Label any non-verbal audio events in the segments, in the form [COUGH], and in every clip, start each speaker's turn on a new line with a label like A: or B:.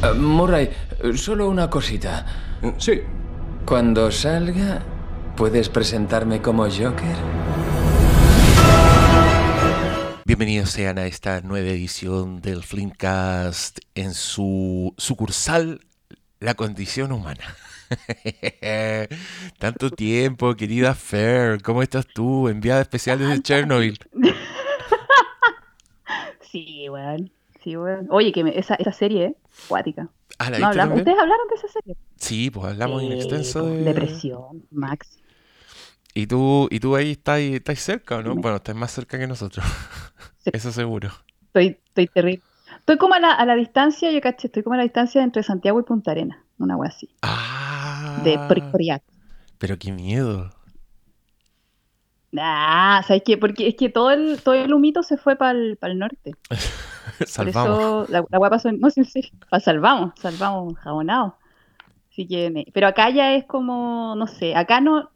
A: Eh, Murray, solo una cosita.
B: Sí.
A: Cuando salga, ¿puedes presentarme como Joker?
C: Bienvenidos sean a esta nueva edición del Flimcast en su sucursal La Condición Humana. [LAUGHS] Tanto tiempo, querida Fer, ¿cómo estás tú? Enviada especial desde Chernobyl. [LAUGHS]
D: Sí, weón. Sí. Oye, que me- esa, esa serie, ¿eh? Cuática.
C: Ah, ¿la
D: No, hablamos-? ¿Ustedes hablaron de esa serie?
C: Sí, pues hablamos en
D: Sí,
C: extenso de...
D: Depresión, Max.
C: ¿Y tú, y tú ahí estás, estás cerca o no? Bueno, estás más cerca que nosotros. [LAUGHS]
D: Sí.
C: Eso seguro.
D: Estoy, estoy terrible. Estoy como a la, a la distancia, yo caché, estoy como a la distancia entre Santiago y Punta Arena. Una wea así.
C: Ah,
D: De Priporiac.
C: pero qué miedo.
D: Ah, ¿sabes qué? Porque es que todo el, todo el humito se fue para el, norte. [LAUGHS] [LAUGHS] Por
C: Salvamos.
D: eso la, la wea pasó, [LAUGHS] no serio, pa- salvamos, salvamos, jabonado. Así que, pero acá ya es como, no sé, acá no,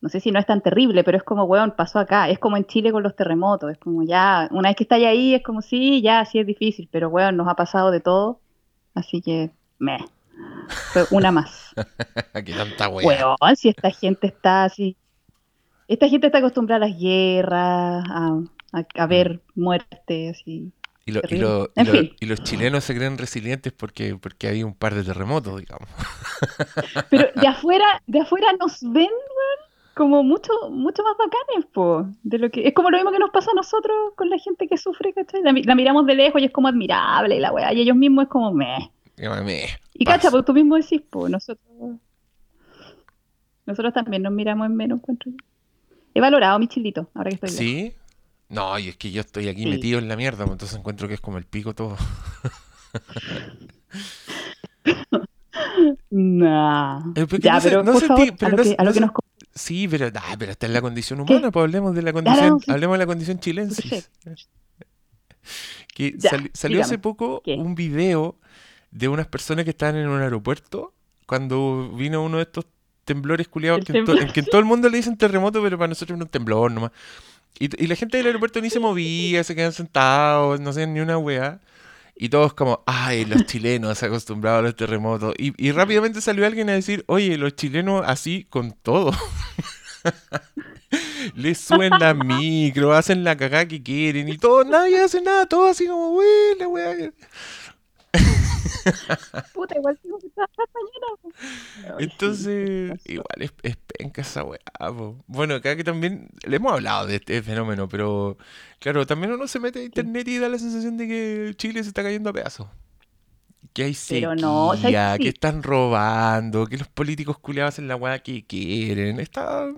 D: no sé si no es tan terrible, pero es como, weón, pasó acá. Es como en Chile con los terremotos, es como ya, una vez que estáis ahí, es como, sí, ya, sí es difícil, pero weón, nos ha pasado de todo. Así que, me. Fue una más. [LAUGHS]
C: Qué tanta wea.
D: Weón, si esta gente está así. Esta gente está acostumbrada a las guerras, a, a, a ver muertes y
C: Y, lo- y
D: Terrible.
C: lo- y
D: En
C: lo-
D: fin.
C: y los chilenos se creen resilientes porque, porque hay un par de terremotos, digamos. [LAUGHS]
D: Pero de afuera, de afuera nos ven, como mucho, mucho más bacanes, po, de lo que, es como lo mismo que nos pasa a nosotros con la gente que sufre, ¿cachai? La, la miramos de lejos y es como admirable, y la weá, y ellos mismos es como meh.
C: Llámame.
D: Y cacha, pues tú mismo decís, pues nosotros, nosotros también nos miramos en menos, encuentro yo. He valorado mi chilito, ahora que estoy lejos.
C: No, y es que yo estoy aquí
D: Sí.
C: metido en la mierda, pues entonces encuentro que es como el pico todo. [LAUGHS]
D: Nah.
C: Eh,
D: Ya,
C: no sé-
D: pero
C: no
D: por
C: sentí-
D: favor,
C: pero
D: a lo
C: no
D: que,
C: sé-
D: a lo
C: no
D: que
C: sé-
D: nos co-
C: Sí, pero, ah, pero esta es la condición humana, pues hablemos de la
D: no,
C: condición,
D: sí.
C: hablemos de la condición chilensis. Que
D: Ya,
C: sali- salió hace poco
D: ¿Qué?
C: un video de unas personas que estaban en un aeropuerto cuando vino uno de estos temblores culiados que, en to- en que en todo el mundo le dicen terremoto, pero para nosotros era un temblor nomás. Y, y la gente del aeropuerto ni se movía, se quedan sentados, no hacían ni una weá. Y todos como, ay, los [LAUGHS] chilenos acostumbrados a los terremotos. Y, y rápidamente salió alguien a decir, oye, los chilenos así con todo. [LAUGHS] Les suben la [LAUGHS] micro, hacen la cagada que quieren y todo, nadie hace nada, todo así como, wey, la weá. [LAUGHS]
D: Puta, igual tengo que trabajar mañana. po.
C: Entonces, igual es, es penca esa weá, po. Bueno, acá que también le hemos hablado de este fenómeno, pero claro, también uno se mete a internet y da la sensación de que Chile se está cayendo a pedazos. Que hay sequía, que
D: Sí.
C: están robando, que los políticos culiados hacen la weá que quieren. Está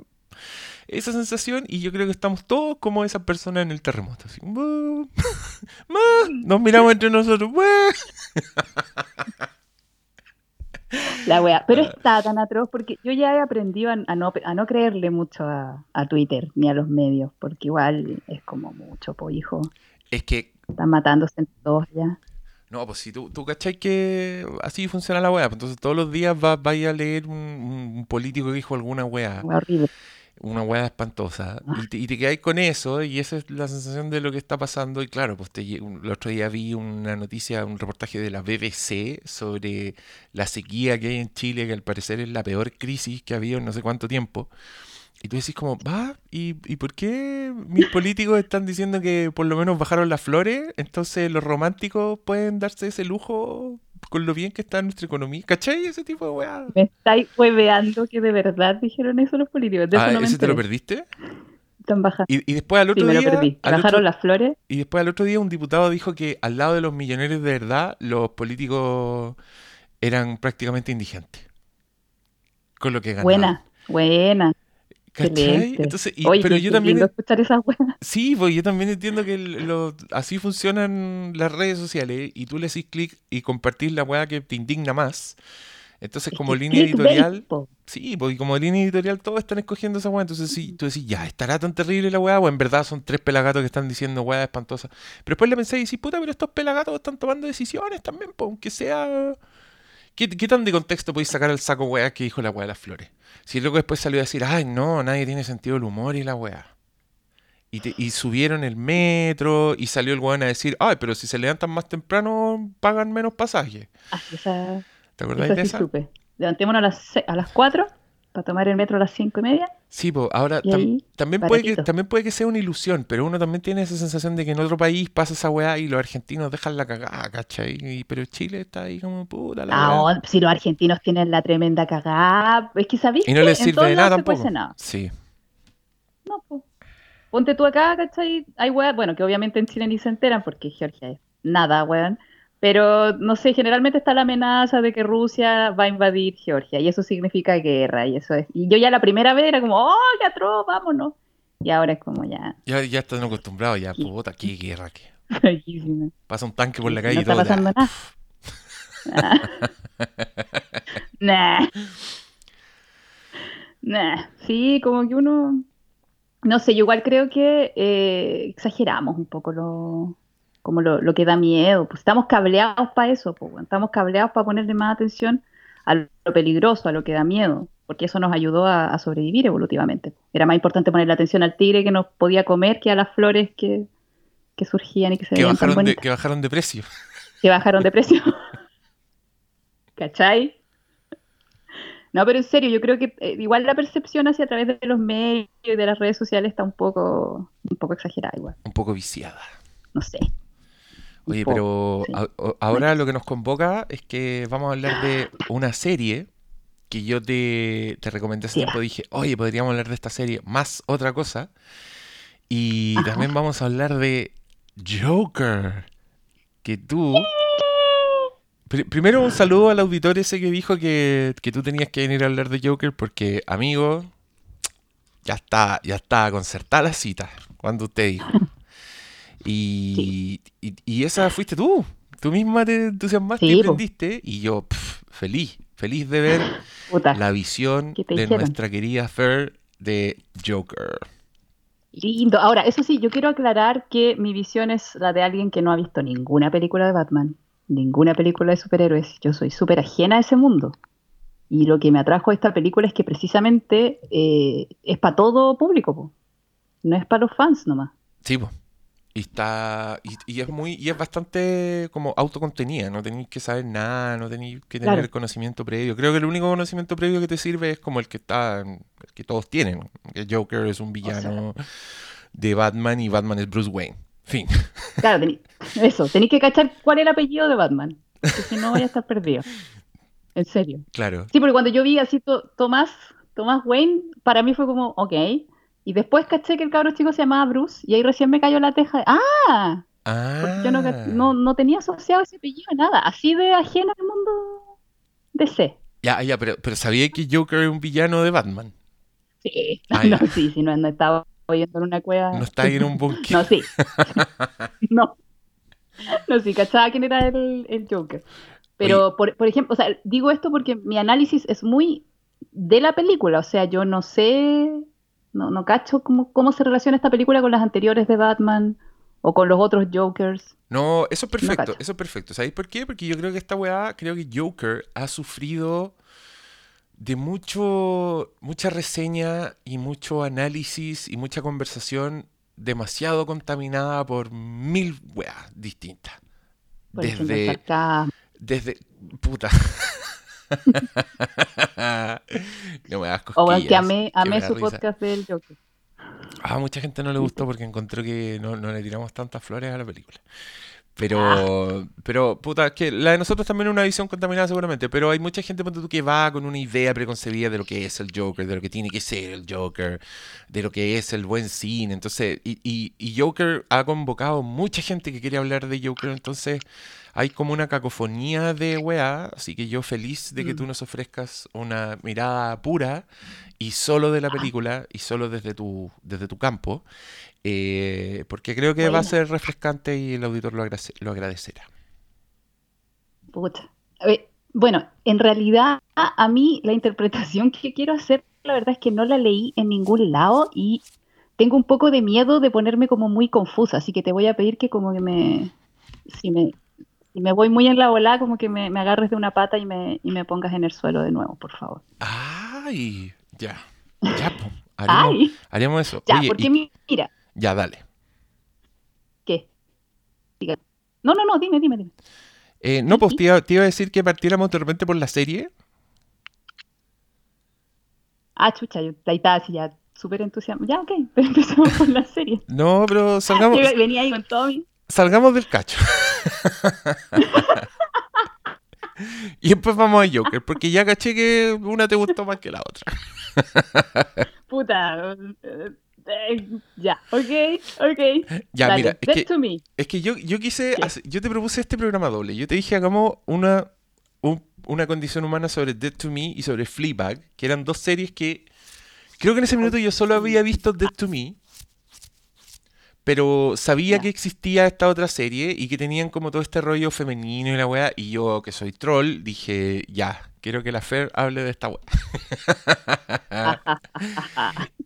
C: esa sensación y yo creo que estamos todos como esas personas en el terremoto. Así, "Buh, buh", nos miramos entre nosotros. "Buh". [LAUGHS]
D: La wea. Pero
C: Ah.
D: está tan atroz porque yo ya he aprendido a, a no, a no creerle mucho a, a Twitter ni a los medios, porque igual es como mucho, po hijo.
C: Es que
D: Están matándose en todos ya.
C: No, pues si tú, tú cachai que así funciona la weá, pues entonces todos los días vas, vas a leer un, político que dijo alguna weá,
D: Wea horrible.
C: Una weá espantosa, y te, y quedáis con eso, y esa es la sensación de lo que está pasando, y claro, pues te el otro día vi una noticia, un reportaje de la BBC sobre la sequía que hay en Chile, que al parecer es la peor crisis que ha habido en no sé cuánto tiempo. Y tú decís como, va, ¿y, y por qué mis políticos están diciendo que por lo menos bajaron las flores? Entonces los románticos pueden darse ese lujo con lo bien que está nuestra economía. ¿Cachai? Ese tipo de weá.
D: Me estáis hueveando que de verdad dijeron eso los políticos. De eso
C: Ah,
D: me
C: ¿ese te lo perdiste?
D: Están bajando.
C: Y, y después al
D: Sí,
C: otro
D: me lo
C: día...
D: perdí. Bajaron
C: otro-
D: las flores.
C: Y después al otro día un diputado dijo que al lado de los millonarios de verdad, los políticos eran prácticamente indigentes. Con lo que ganaban.
D: Buena, buena.
C: ¿Cachai? Entonces, y-
D: Oye,
C: pero yo también...
D: escuchar esas.
C: Sí, pues yo también entiendo que lo- así funcionan las redes sociales y tú le haces clic y compartís la weá que te indigna más. Entonces,
D: Es
C: como
D: que
C: línea editorial, sí, y como línea editorial todos están escogiendo esa weá. Entonces, sí, tú decís, ya, ¿estará tan terrible la weá? O en verdad son tres pelagatos que están diciendo weá espantosa. Pero después le pensé y decís, puta, pero estos pelagatos están tomando decisiones también, pues, aunque sea. ¿Qué, qué tan de contexto podéis sacar al saco weá que dijo la weá de las flores? Si luego después salió a decir, ay, no, nadie tiene sentido del humor y la weá. Y, te- y subieron el metro y salió el weón a decir, ay, pero si se levantan más temprano pagan menos pasaje.
D: Ah, esa,
C: ¿Te acordás
D: esa
C: de
D: sí
C: esa?
D: supe. Levantémonos a las, se- a las 4 para tomar el metro a las 5 y media.
C: Sí, pues ahora
D: Y
C: tam-
D: ahí,
C: también, puede que, también puede que sea una ilusión, pero uno también tiene esa sensación de que en otro país pasa esa weá y los argentinos dejan la cagada, ¿cachai? Y- pero Chile está ahí como puta la
D: Ah,
C: weá.
D: oh, si los argentinos tienen la tremenda cagada, es que sabéis
C: Y no les sirve de nada tampoco.
D: nada.
C: Sí.
D: No, pues. Ponte tú acá, ¿cachai? Hay weas, bueno, que obviamente en Chile ni se enteran porque Georgia es nada, weón. Pero, no sé, generalmente está la amenaza de que Rusia va a invadir Georgia y eso significa guerra y eso es. Y yo ya la primera vez era como, oh, qué atroz, vámonos. Y ahora es como ya,
C: Ya, ya están acostumbrados, ya, puta, qué guerra,
D: tranquilísimo.
C: pasa un tanque por la
D: No
C: calle y
D: está
C: todo.
D: pasando
C: ya.
D: nada. [LAUGHS] Nah. Nah. Sí, como que uno. No sé, yo igual creo que eh, exageramos un poco lo, como lo, lo que da miedo. Pues estamos cableados para eso, pues, estamos cableados para ponerle más atención a lo peligroso, a lo que da miedo, porque eso nos ayudó a, a sobrevivir evolutivamente. Era más importante ponerle atención al tigre que nos podía comer que a las flores que, que surgían y que se
C: Que
D: veían tan
C: bajaron, de,
D: bonitas
C: que bajaron de precio. [LAUGHS]
D: que bajaron de precio. [LAUGHS] ¿Cachai? No, pero en serio, yo creo que eh, igual la percepción hacia a través de los medios y de las redes sociales está un poco, un poco exagerada igual.
C: Un poco viciada.
D: No sé.
C: Oye, pero
D: sí.
C: a- a- ahora lo que nos convoca es que vamos a hablar de una serie que yo te, te recomendé hace tiempo. Dije, oye, podríamos hablar de esta serie más otra cosa. Y
D: Ajá.
C: también vamos a hablar de Joker. Que tú... Pri- primero un saludo al auditor ese que dijo que, que tú tenías que venir a hablar de Joker porque, amigo, ya está, ya está concertada la cita cuando usted dijo. Y, y, y esa fuiste tú. Tú misma te entusiasmaste
D: Sí,
C: y aprendiste. Y yo, feliz, feliz de ver [LAUGHS]
D: Puta,
C: la visión
D: ¿Qué te
C: de nuestra querida Fer de Joker.
D: lindo. Ahora, eso sí, yo quiero aclarar que mi visión es la de alguien que no ha visto ninguna película de Batman, ninguna película de superhéroes. Yo soy súper ajena a ese mundo. Y lo que me atrajo a esta película es que precisamente eh, es para todo público, po. no es para los fans nomás.
C: Sí, po. Y está. Y, y es muy. Y es bastante como autocontenida. No tenéis que saber nada, no tenéis que tener
D: Claro.
C: conocimiento previo. Creo que el único conocimiento previo que te sirve es como el que está. el que todos tienen. Que Joker es un villano de Batman y Batman es Bruce Wayne. Fin.
D: Claro, tení- eso, tenéis que cachar cuál es el apellido de Batman, porque si no voy a estar perdido. En serio.
C: Claro.
D: Sí, porque cuando yo vi así to- Tomás, Tomás Wayne, para mí fue como, ok. Y después caché que el cabro chico se llamaba Bruce y ahí recién me cayó la teja. de, ¡Ah!
C: Ah.
D: Porque yo no, ca- no, no tenía asociado ese apellido nada. Así de ajena al mundo DC.
C: Ya, ya, pero, pero sabía que Joker es un villano de Batman.
D: Sí.
C: Ah, [LAUGHS]
D: no,
C: ya.
D: sí, sí, no, no estaba oyendo en una cueva.
C: No está ahí en un bosque. [LAUGHS]
D: No, sí. [LAUGHS] no. No, sí, cachaba quién era el, el Joker. Pero, por, por ejemplo, o sea, digo esto porque mi análisis es muy de la película. O sea, yo no sé, no, no cacho cómo, cómo se relaciona esta película con las anteriores de Batman o con los otros Jokers.
C: No, eso es perfecto, eso es perfecto. ¿Sabéis por qué? Porque yo creo que esta weá, creo que Joker ha sufrido de mucho, mucha reseña y mucho análisis y mucha conversación demasiado contaminada por mil weas distintas.
D: Por
C: Desde, desde, puta. [LAUGHS] [LAUGHS] no me das
D: O bueno, que
C: cosquillas,
D: amé, amé su
C: risa.
D: podcast del Joker.
C: A mucha gente no le gustó porque encontró que no, no le tiramos tantas flores a la película.
D: Ah.
C: Pero, pero, puta, que la de nosotros también es una visión contaminada seguramente, pero hay mucha gente, ponte tú, que va con una idea preconcebida de lo que es el Joker, de lo que tiene que ser el Joker, de lo que es el buen cine. Entonces, y, y, y Joker ha convocado mucha gente que quiere hablar de Joker, entonces hay como una cacofonía de weá, así que yo feliz de que
D: Mm.
C: tú nos ofrezcas una mirada pura y solo
D: Ah.
C: de la película y solo desde tu, desde tu campo, eh, porque creo que va a ser refrescante y el auditor lo, agrade- lo agradecerá.
D: Pucha. Ver, bueno, en realidad a, mí la interpretación que quiero hacer, la verdad es que no la leí en ningún lado y tengo un poco de miedo de ponerme como muy confusa, así que te voy a pedir que como que me, si me, si me voy muy en la bola, como que me, me agarres de una pata y me, y me pongas en el suelo de nuevo, por favor.
C: ¡Ay! Ya. Ya. [LAUGHS] Haremos,
D: ¡Ay!
C: haremos eso.
D: Ya,
C: Oye,
D: porque
C: y,
D: mi- mira,
C: Ya, dale.
D: ¿Qué? No, no, no, dime, dime, dime.
C: Eh, no, pues te iba, te iba a decir que partiéramos de repente por la serie.
D: Ah, chucha, yo ahí estaba así ya súper entusiasmado. Ya, ok, pero [LAUGHS] empezamos por la serie. [LAUGHS]
C: No, pero [LAUGHS] salgamos,
D: Yo venía ahí con todo mi...
C: salgamos del cacho. y después vamos a Joker, porque ya caché que una te gustó más que la otra.
D: Puta. Eh, ya, ok, ok.
C: Ya,
D: Dale,
C: mira, es que,
D: to me.
C: es que yo, yo quise, yo te propuse este programa doble. Yo te dije, hagamos una, un- una condición humana sobre Dead to Me y sobre Fleabag, que eran dos series que creo que en ese minuto yo solo había visto Dead to Me, pero sabía
D: Ya.
C: que existía esta otra serie y que tenían como todo este rollo femenino y la weá, y yo que soy troll, dije, ya, quiero que la Fer hable de esta weá. [LAUGHS]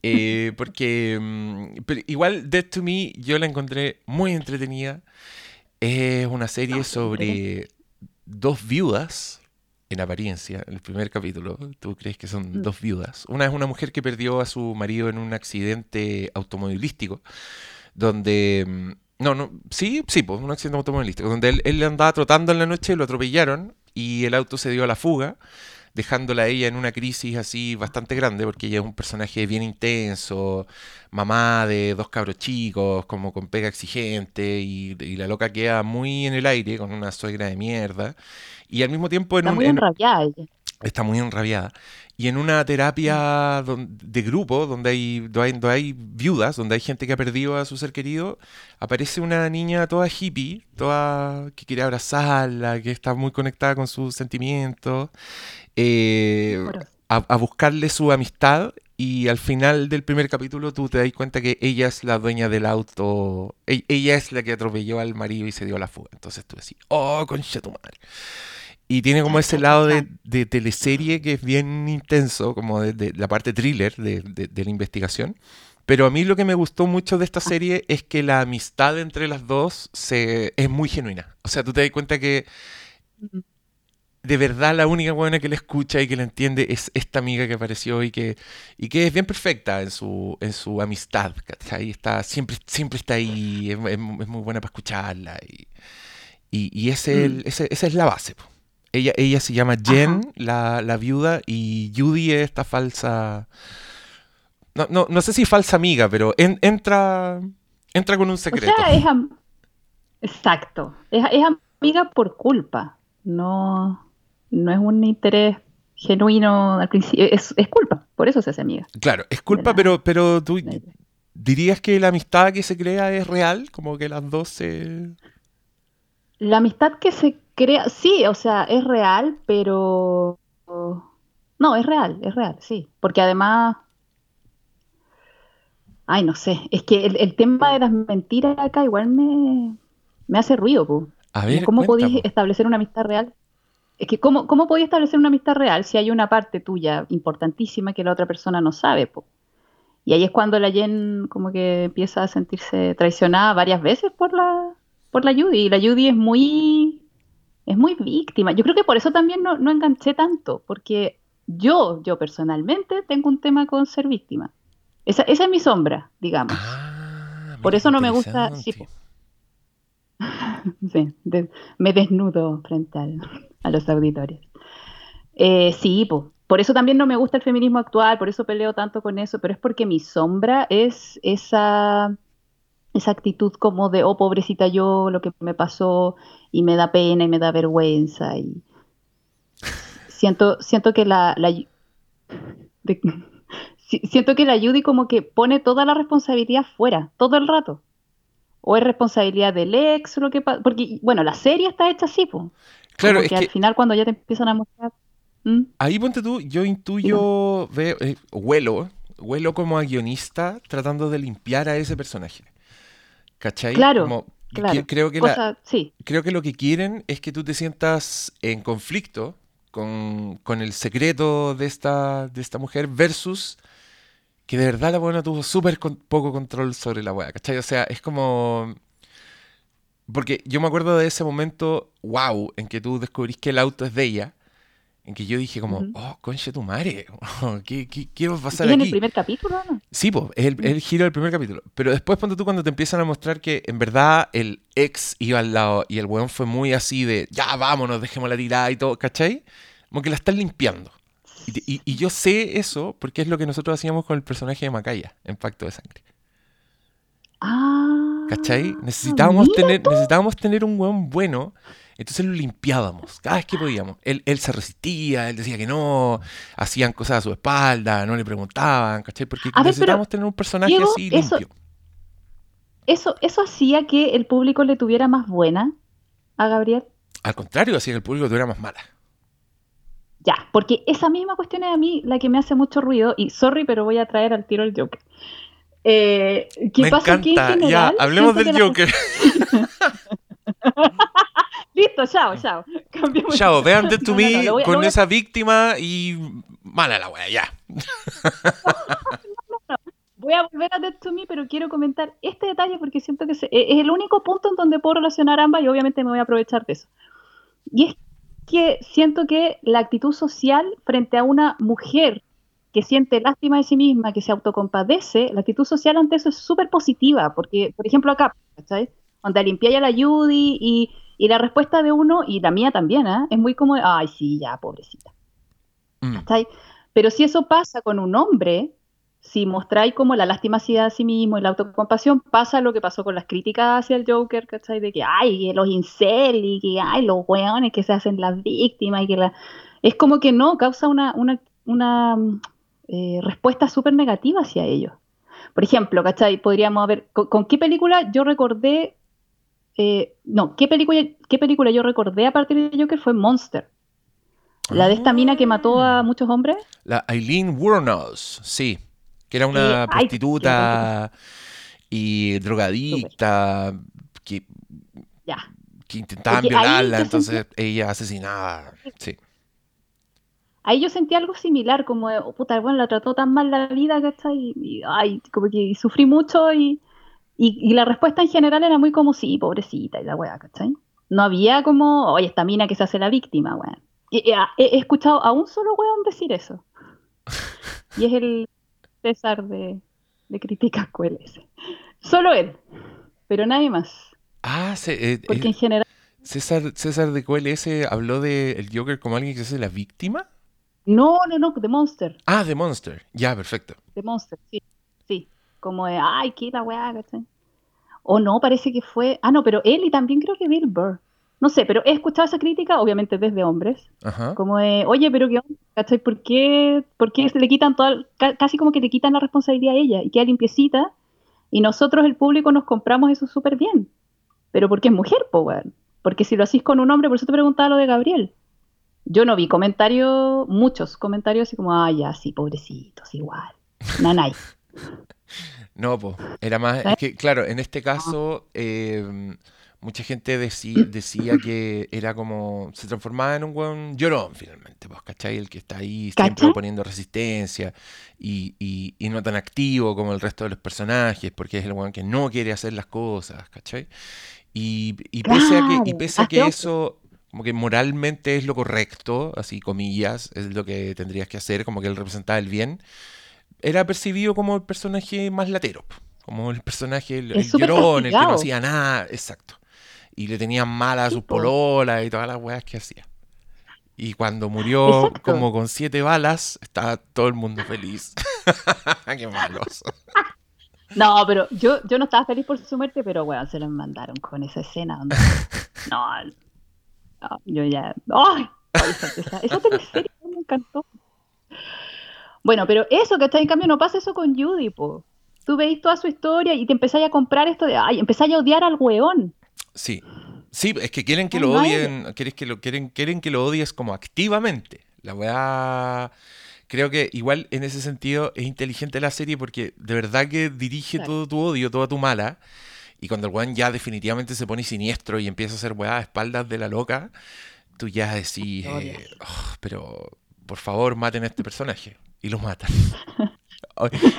C: Eh, porque mm, pero igual Dead to Me yo la encontré muy entretenida. Es una serie sobre dos viudas, en apariencia, en el primer capítulo. Tú crees que son
D: Mm.
C: dos viudas. Una es una mujer que perdió a su marido en un accidente automovilístico, donde... mm, No, no, sí, sí, pues un accidente automovilístico, donde él, él andaba trotando en la noche, lo atropellaron y el auto se dio a la fuga dejándola a ella en una crisis así bastante grande, porque ella es un personaje bien intenso, mamá de dos cabros chicos, como con pega exigente, y, y la loca queda muy en el aire, con una suegra de mierda, y al mismo tiempo en
D: Está
C: un,
D: muy
C: en-
D: enrabiada ella.
C: está muy enrabiada. Y en una terapia don- de grupo, donde hay, donde hay, viudas, donde hay gente que ha perdido a su ser querido, aparece una niña toda hippie, toda que quiere abrazarla, que está muy conectada con sus sentimientos, eh, a, a buscarle su amistad. Y al final del primer capítulo tú te das cuenta que ella es la dueña del auto, e- ella es la que atropelló al marido y se dio a la fuga. Entonces tú decís, oh, concha tu madre. Y tiene como ese lado de, de teleserie que es bien intenso, como de, de la parte thriller de, de- la investigación. Pero a mí lo que me gustó mucho de esta serie es que la amistad entre las dos se, es muy genuina. O sea, tú te das cuenta que
D: Mm.
C: de verdad la única buena que la escucha y que la entiende es esta amiga que apareció y que, y que es bien perfecta en su, en su amistad. ¿cachai? Está, siempre, siempre está ahí, es, es- muy buena para escucharla. Y, y, y ese, el- ese- esa es la base. po. Ella, ella se llama Jen, la, la viuda, y Judy es esta falsa. No, no, no sé si falsa amiga, pero en- entra, entra con un
D: O
C: secreto.
D: sea, es am- exacto. Es, es amiga por culpa. No, no es un interés genuino al principio. Es, es culpa. Por eso se hace amiga.
C: Claro, es culpa,
D: la-
C: pero, pero tú dirías que la amistad que se crea es real, como que las dos se...
D: La amistad que se crea, sí, o sea, es real, pero no, es real, es real, sí. Porque además, ay, no sé, es que el, el tema de las mentiras acá igual me, me hace ruido, po.
C: A ver,
D: ¿Cómo podéis
C: po.
D: establecer una amistad real? Es que, ¿cómo, cómo podéis establecer una amistad real si hay una parte tuya importantísima que la otra persona no sabe, po? Y ahí es cuando la Jen como que empieza a sentirse traicionada varias veces por la, por la Judy. Y la Judy es muy, es muy víctima. Yo creo que por eso también no, no enganché tanto, porque yo, yo personalmente tengo un tema con ser víctima. Esa, esa es mi sombra, digamos.
C: Ah,
D: Por eso no me gusta- sí,
C: interesante. [LAUGHS]
D: Sí, de- me desnudo frente al- a los auditores. Eh, sí, po. por eso también no me gusta el feminismo actual, por eso peleo tanto con eso, pero es porque mi sombra es esa, esa actitud como de, oh, pobrecita yo, lo que me pasó, y me da pena y me da vergüenza, y [LAUGHS] siento, siento que la, la de- [LAUGHS] si- siento que la Judy como que pone toda la responsabilidad fuera, todo el rato. O es responsabilidad del ex, lo que pasa. Porque, bueno, la serie está hecha así, pues.
C: Claro, es
D: que al final cuando ya te empiezan a mostrar.
C: Ahí ponte tú, yo intuyo, veo, eh, huelo, huelo como a guionista tratando de limpiar a ese personaje. ¿Cachai?
D: Claro,
C: Como,
D: claro.
C: creo que la,
D: Cosa, sí,
C: creo que lo que quieren es que tú te sientas en conflicto con, con el secreto de esta, de esta mujer versus que de verdad la buena tuvo súper con- poco control sobre la weá, ¿cachai? O sea, es como... Porque yo me acuerdo de ese momento, wow, en que tú descubrís que el auto es de ella, en que yo dije como, oh, conche tu madre, [LAUGHS] ¿qué, qué, qué va a
D: ¿Es
C: pasar
D: en el
C: aquí?
D: primer capítulo? ¿no?
C: Sí, pues, es el, es el giro del primer capítulo. Pero después, cuando tú cuando te empiezan a mostrar que en verdad el ex iba al lado y el weón fue muy así de, ya vámonos, dejémosla tirada y todo, ¿cachai? Como que la están limpiando. Y, y- y yo sé eso porque es lo que nosotros hacíamos con el personaje de Macaya en Pacto de Sangre.
D: Ah.
C: ¿Cachai? Necesitábamos
D: mira
C: tener, necesitábamos tener un weón bueno, entonces lo limpiábamos cada vez que podíamos. Él, él se resistía, él decía que no, hacían cosas a su espalda, no le preguntaban, ¿cachai? Porque
D: A ver,
C: necesitábamos tener un personaje
D: Diego,
C: así limpio.
D: Eso, eso hacía que el público le tuviera más buena a Gabriel.
C: Al contrario, hacía que el público tuviera más mala.
D: Ya, porque esa misma cuestión es a mí la que me hace mucho ruido. Y sorry, pero voy a traer al tiro el Joker. Eh, ¿Qué
C: Me
D: pasa aquí en
C: encanta.
D: general?
C: ya, hablemos del
D: que la-
C: Joker. [LAUGHS] [LAUGHS]
D: Listo, chao, chao. [LAUGHS] Cambiemos.
C: Chao, vean Dead [LAUGHS] to
D: No, no,
C: Me
D: no, a-
C: con esa víctima y mala la wea, ya. [LAUGHS]
D: Voy a volver a Dead to Me, pero quiero comentar este detalle porque siento que se- e- es el único punto en donde puedo relacionar ambas y obviamente me voy a aprovechar de eso. Y es que siento que la actitud social frente a una mujer que siente lástima de sí misma, que se autocompadece, la actitud social ante eso es súper positiva, porque, por ejemplo, acá, ¿cachai? Donde limpiáis a la Judy y, y la respuesta de uno, y la mía también, ¿ah? es muy como, ay, sí, ya, pobrecita.
C: Mm.
D: ¿cachai? Pero si eso pasa con un hombre, si mostráis como la lástima hacia sí mismo y la autocompasión, pasa lo que pasó con las críticas hacia el Joker, ¿cachai? De que, ay, los incel y que, ay, los weones que se hacen las víctimas y que la... Es como que no, causa una, una, una eh, respuesta súper negativa hacia ellos. Por ejemplo, ¿cachai? Podríamos ver, ¿con, con qué película yo recordé... eh, no, ¿qué película, ¿qué película yo recordé a partir de Joker fue Monster? La de esta mina que mató a muchos hombres.
C: La Eileen Wuornos, sí. Que era una
D: Eh, ay,
C: prostituta y drogadicta que,
D: Ya.
C: que intentaban violarla, entonces ella asesinaba. Sí.
D: Ahí yo sentí algo similar, como, oh, puta, bueno, la trató tan mal la vida, ¿cachai? Y, y, ay, como que sufrí mucho y, y, y la respuesta en general era muy como, sí, pobrecita, y la weá, ¿cachai? No había como, oye, esta mina que se hace la víctima, weón. Ah, He, he escuchado a un solo weón decir eso. [LAUGHS] Y es el César de, de Críticas QLS. Solo él, pero nadie más.
C: Ah, se- eh,
D: Porque
C: eh,
D: en general,
C: César, César de QLS habló de el Joker como alguien que se hace la víctima.
D: no, no, no, de Monster.
C: Ah, de Monster. Ya, perfecto.
D: De Monster, sí. Como de, ay, qué la weá, ¿cachai? O no, parece que fue. Ah, no, pero él y también creo que Bill Burr. No sé, pero he escuchado esa crítica, obviamente desde hombres,
C: Ajá.
D: como de, oye, pero qué onda, ¿cachai? ¿Por qué, por qué le quitan toda, casi como que le quitan la responsabilidad a ella y queda limpiecita? Y nosotros, el público, nos compramos eso súper bien. Pero porque es mujer, po, weón. Porque si lo hacís con un hombre, por eso te preguntaba lo de Gabriel. Yo no vi comentarios, muchos comentarios así como, ay, ya, sí, pobrecitos, igual. Nanay. [LAUGHS]
C: No, pues, era más, es que claro, en este caso eh, mucha gente decía que era como, se transformaba en un buen llorón finalmente, pues, ¿cachai? El que está ahí siempre
D: ¿Cachai?
C: oponiendo resistencia y, y- y no tan activo como el resto de los personajes, porque es el weón que no quiere hacer las cosas, ¿cachai? Y, y pese a que, y pese a que eso como que moralmente es lo correcto, así comillas, es lo que tendrías que hacer, como que él representaba el bien, era percibido como el personaje más latero, como el personaje, el, el llorón, el que no hacía nada, exacto. Y le tenían mal a sus
D: po.
C: pololas y todas las weas que hacía. Y cuando murió
D: Exacto.
C: como con siete balas, estaba todo el mundo feliz. [LAUGHS] Qué malos.
D: No, pero yo, yo no estaba feliz por su muerte, pero bueno, se los mandaron con esa escena donde. [LAUGHS] No, no, yo ya. ¡Ay! Ay, esa, esa, esa teleserie me encantó. Bueno, pero eso, que está en cambio, no pasa eso con Judy, po. Tú veis toda su historia y te empezáis a comprar esto de. ¡Ay! Empezáis a odiar al weón.
C: Sí. Sí, es que quieren que lo
D: no
C: odien, quieren que lo, quieren, quieren que lo odies como activamente. La weá. Creo que igual en ese sentido es inteligente la serie porque de verdad que dirige
D: Claro.
C: todo tu odio, toda tu mala. Y cuando el weón ya definitivamente se pone siniestro y empieza a hacer weá a espaldas de la loca, tú ya decís, eh. "Oh, pero por favor maten a este personaje. Y lo matan. [LAUGHS]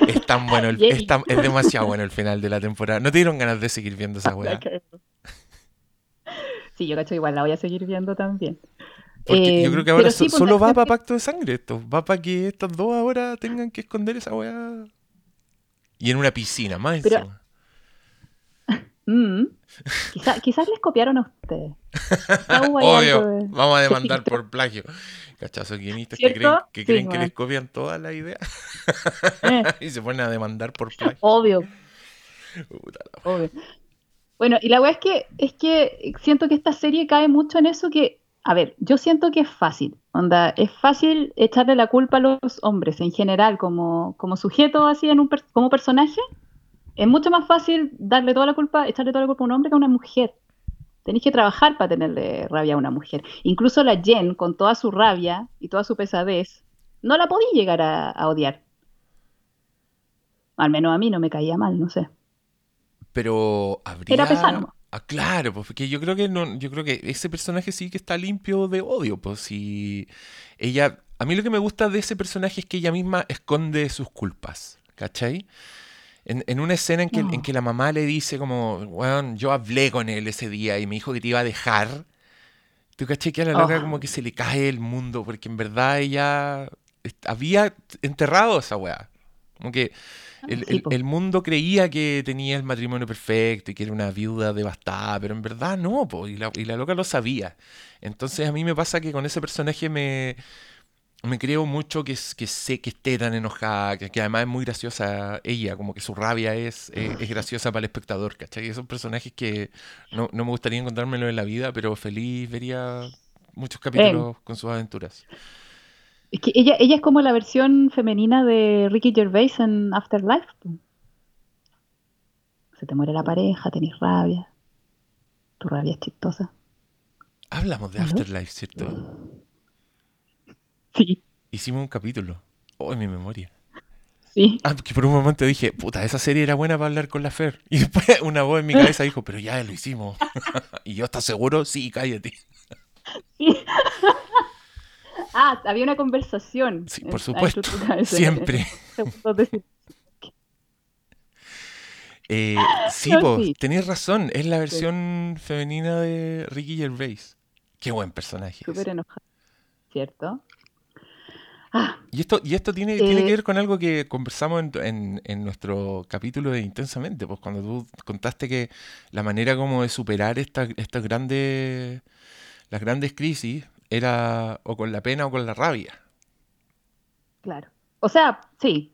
C: Es tan bueno, el- es, tan- es demasiado bueno el final de la temporada. ¿No te dieron ganas de seguir viendo esa [LAUGHS] weá?
D: Sí, yo cacho igual la voy a seguir viendo también.
C: Porque
D: Eh,
C: yo creo que ahora
D: pero sí,
C: so-
D: pues,
C: solo va para pacto de sangre esto. Va para que estas dos ahora tengan que esconder esa weá. Y en una piscina, más
D: Pero-
C: encima.
D: Mm. [LAUGHS] Quizá- quizás les copiaron a ustedes. [LAUGHS]
C: Obvio,
D: de-
C: vamos a
D: de
C: demandar por plagio. Cachazo guionistas que creen que,
D: Sí,
C: creen que les copian toda la idea
D: Eh, [LAUGHS]
C: y se ponen a demandar por plagio.
D: obvio,
C: Puta
D: obvio. Bueno, y la weá es que, es que siento que esta serie cae mucho en eso que, a ver, yo siento que es fácil, onda, es fácil echarle la culpa a los hombres en general como, como sujeto así en un como personaje. Es mucho más fácil darle toda la culpa, echarle toda la culpa a un hombre que a una mujer. Tenéis que trabajar para tenerle rabia a una mujer. Incluso la Jen, con toda su rabia y toda su pesadez, no la podía llegar a, a odiar. Al menos a mí no me caía mal, no sé.
C: Pero habría.
D: Era pesado.
C: Ah, claro, pues porque yo creo que no, yo creo que ese personaje sí que está limpio de odio, pues si ella, a mí lo que me gusta de ese personaje es que ella misma esconde sus culpas, ¿cachai? En, en una escena en que,
D: No.
C: en que la mamá le dice como, bueno, yo hablé con él ese día y me dijo que te iba a dejar. ¿Tú cachai que a la loca
D: Oh.
C: como que se le cae el mundo? Porque en verdad ella había enterrado esa weá. Como que el,
D: Sí,
C: el- el mundo creía que tenía el matrimonio perfecto y que era una viuda devastada, pero en verdad no, po, y, la, y la loca lo sabía. Entonces a mí me pasa que con ese personaje me, me creo mucho que, sé que esté tan enojada, que, que además es muy graciosa ella, como que su rabia es, eh, es graciosa para el espectador, ¿cachai? Esos personajes que no, no me gustaría encontrármelo en la vida, pero feliz vería muchos capítulos con sus aventuras.
D: Es que ella, ella es como la versión femenina de Ricky Gervais en Afterlife. Se te muere la pareja, tenés rabia. Tu rabia es chistosa.
C: Hablamos de
D: ¿Aló?
C: Afterlife, ¿cierto? [LAUGHS]
D: Sí,
C: Hicimos un capítulo. Oh, en mi memoria.
D: sí.
C: Ah, que por un momento dije, puta, esa serie era buena para hablar con la Fer. [LAUGHS] Y después una voz en mi cabeza dijo, pero ya lo hicimos. [LAUGHS] y yo, ¿estás seguro? Sí, cállate.
D: sí. ah, había una conversación.
C: Sí, por supuesto. Siempre. Eh, sí,
D: No,
C: po,
D: sí.
C: tenés razón. Es la versión femenina de Ricky Gervais. Qué buen personaje.
D: Súper
C: ese.
D: enojada. ¿Cierto? Ah,
C: Y esto, y esto tiene, tiene
D: Eh,
C: que ver con algo que conversamos en, en- en nuestro capítulo de Intensamente, pues cuando tú contaste que la manera como de superar esta- estas grandes, las grandes crisis era o con la pena o con la rabia.
D: claro. O sea, sí.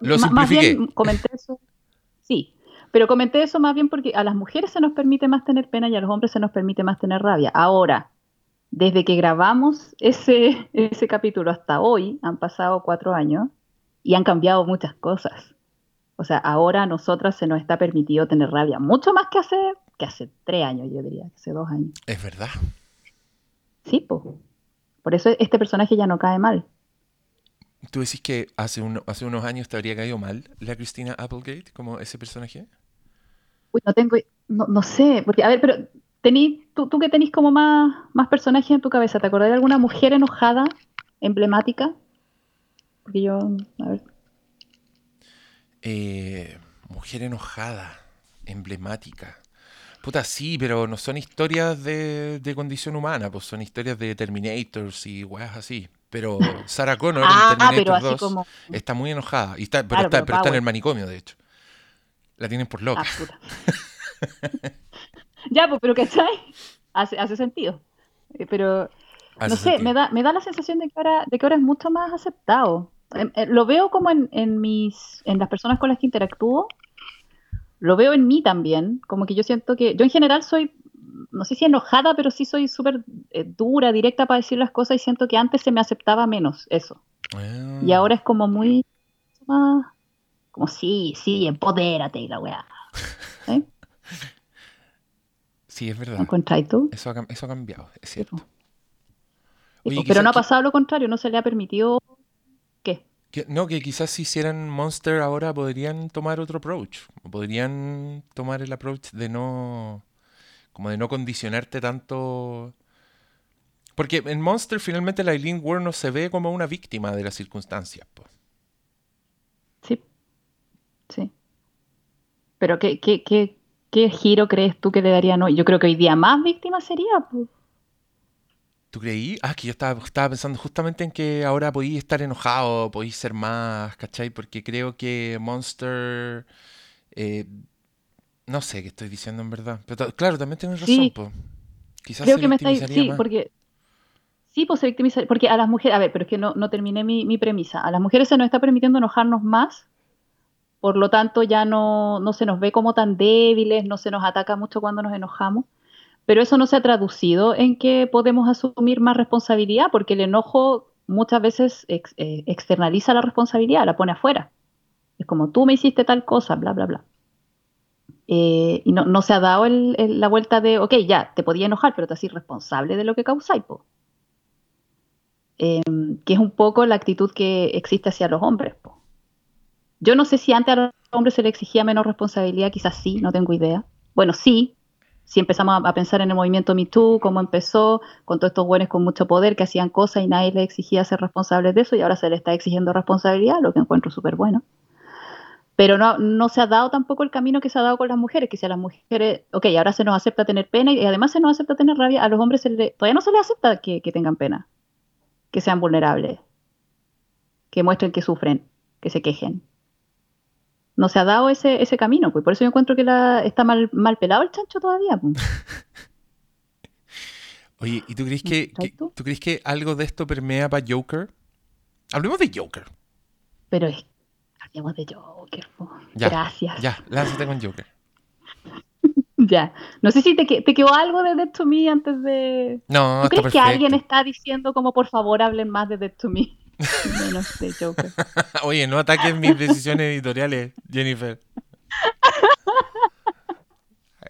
C: Lo
D: más bien comenté eso. Sí, pero comenté eso más bien porque a las mujeres se nos permite más tener pena y a los hombres se nos permite más tener rabia. Ahora, desde que grabamos ese, ese capítulo hasta hoy, han pasado cuatro años y han cambiado muchas cosas. O sea, ahora a nosotras se nos está permitido tener rabia, mucho más que hace, que hace tres años, yo diría, que hace dos años.
C: Es verdad.
D: Sí, po. Por eso este personaje ya no cae mal.
C: ¿Tú decís que hace, un- hace unos años te habría caído mal la Christina Applegate como ese personaje?
D: Uy, no tengo, no, no sé, porque, a ver, pero tení, tú, tú que tenés como más, más personajes en tu cabeza, ¿te acordás de alguna mujer enojada, emblemática? Porque yo, a ver,
C: Eh, mujer enojada, emblemática. Puta, sí, pero no son historias de, de condición humana, pues son historias de Terminators y weas así. Pero [LAUGHS] Sarah Connor
D: Ah,
C: en Terminator
D: pero así
C: 2
D: como-
C: está muy enojada. Y está, pero,
D: Claro,
C: está,
D: pero
C: pero está en el manicomio, de hecho. La tienen por loca.
D: ah, puta. [LAUGHS] ya, pues, pero ¿cachai? Hace, hace sentido. Eh, Pero,
C: Hace
D: no sé,
C: sentido.
D: me da, me da la sensación de que ahora, de que ahora es mucho más aceptado. Em, eh, lo veo como en, en mis, en las personas con las que interactúo, lo veo en mí también, como que yo siento que, yo en general soy, no sé si enojada, pero sí soy súper eh, dura, directa para decir las cosas y siento que antes se me aceptaba menos eso.
C: Ah.
D: Y ahora es como muy más, como sí, sí, empodérate y la weá. [LAUGHS] ¿Eh?
C: Sí, es verdad.
D: ¿No encontráis tú?
C: Eso ha, cam- eso ha cambiado, es cierto. Oye,
D: pero no ha pasado lo contrario, no se le ha permitido, ¿qué?
C: Que- no, que quizás si hicieran Monster ahora podrían tomar otro approach. Podrían tomar el approach de no. como de no condicionarte tanto. Porque en Monster finalmente la Eileen Ward no se ve como una víctima de las circunstancias. po.
D: Sí, sí. Pero ¿qué, qué, qué, qué giro crees tú que le darían hoy? Yo creo que hoy día más víctima sería. pues.
C: ¿Tú creí? Ah, que yo estaba, estaba pensando justamente en que ahora podéis estar enojado, podéis ser más, ¿cachai? Porque creo que Monster... eh, no sé qué estoy diciendo en verdad. Pero claro, también tienes razón,
D: Sí,
C: po. Quizás
D: creo
C: se
D: que me estáis. Sí,
C: más.
D: porque. Sí, pues se victimiza. Porque a las mujeres. A ver, pero es que no, no terminé mi, mi premisa. A las mujeres se nos está permitiendo enojarnos más. Por lo tanto, ya no, no se nos ve como tan débiles, no se nos ataca mucho cuando nos enojamos. Pero eso no se ha traducido en que podemos asumir más responsabilidad, porque el enojo muchas veces eh, externaliza la responsabilidad, la pone afuera. Es como tú me hiciste tal cosa, bla, bla, bla. Eh, y no, no se ha dado la vuelta de, ok, ya, te podía enojar, pero te haces responsable de lo que causáis. Em, que es un poco la actitud que existe hacia los hombres. Yo no sé si antes a los hombres se les exigía menos responsabilidad, quizás sí, no tengo idea. Bueno, sí, si empezamos a, pensar en el movimiento Me Too, cómo empezó, con todos estos buenos con mucho poder que hacían cosas y nadie les exigía ser responsables de eso y ahora se les está exigiendo responsabilidad, lo que encuentro súper bueno. Pero no, no se ha dado tampoco el camino que se ha dado con las mujeres, que si a las mujeres, ok, ahora se nos acepta tener pena y además se nos acepta tener rabia, a los hombres se le- todavía no se les acepta que, que tengan pena, que sean vulnerables, que muestren que sufren, que se quejen. No se ha dado ese, ese camino, pues por eso yo encuentro que la, está mal, mal pelado el chancho todavía. pues. [LAUGHS]
C: Oye, ¿y tú crees que, que-
D: ¿Sabes tú?
C: crees que algo de esto permea para Joker? Hablemos de Joker.
D: Pero es, hablemos de Joker. po.
C: Ya,
D: Gracias.
C: Ya, lánzate con Joker. [LAUGHS]
D: Ya. No sé si te, te quedó algo de Dead to Me antes de...
C: No,
D: ¿Tú
C: está
D: crees que alguien está diciendo como por favor hablen más de Dead to Me? Menos de Joker. [LAUGHS]
C: Oye, no ataques mis decisiones editoriales, Jennifer.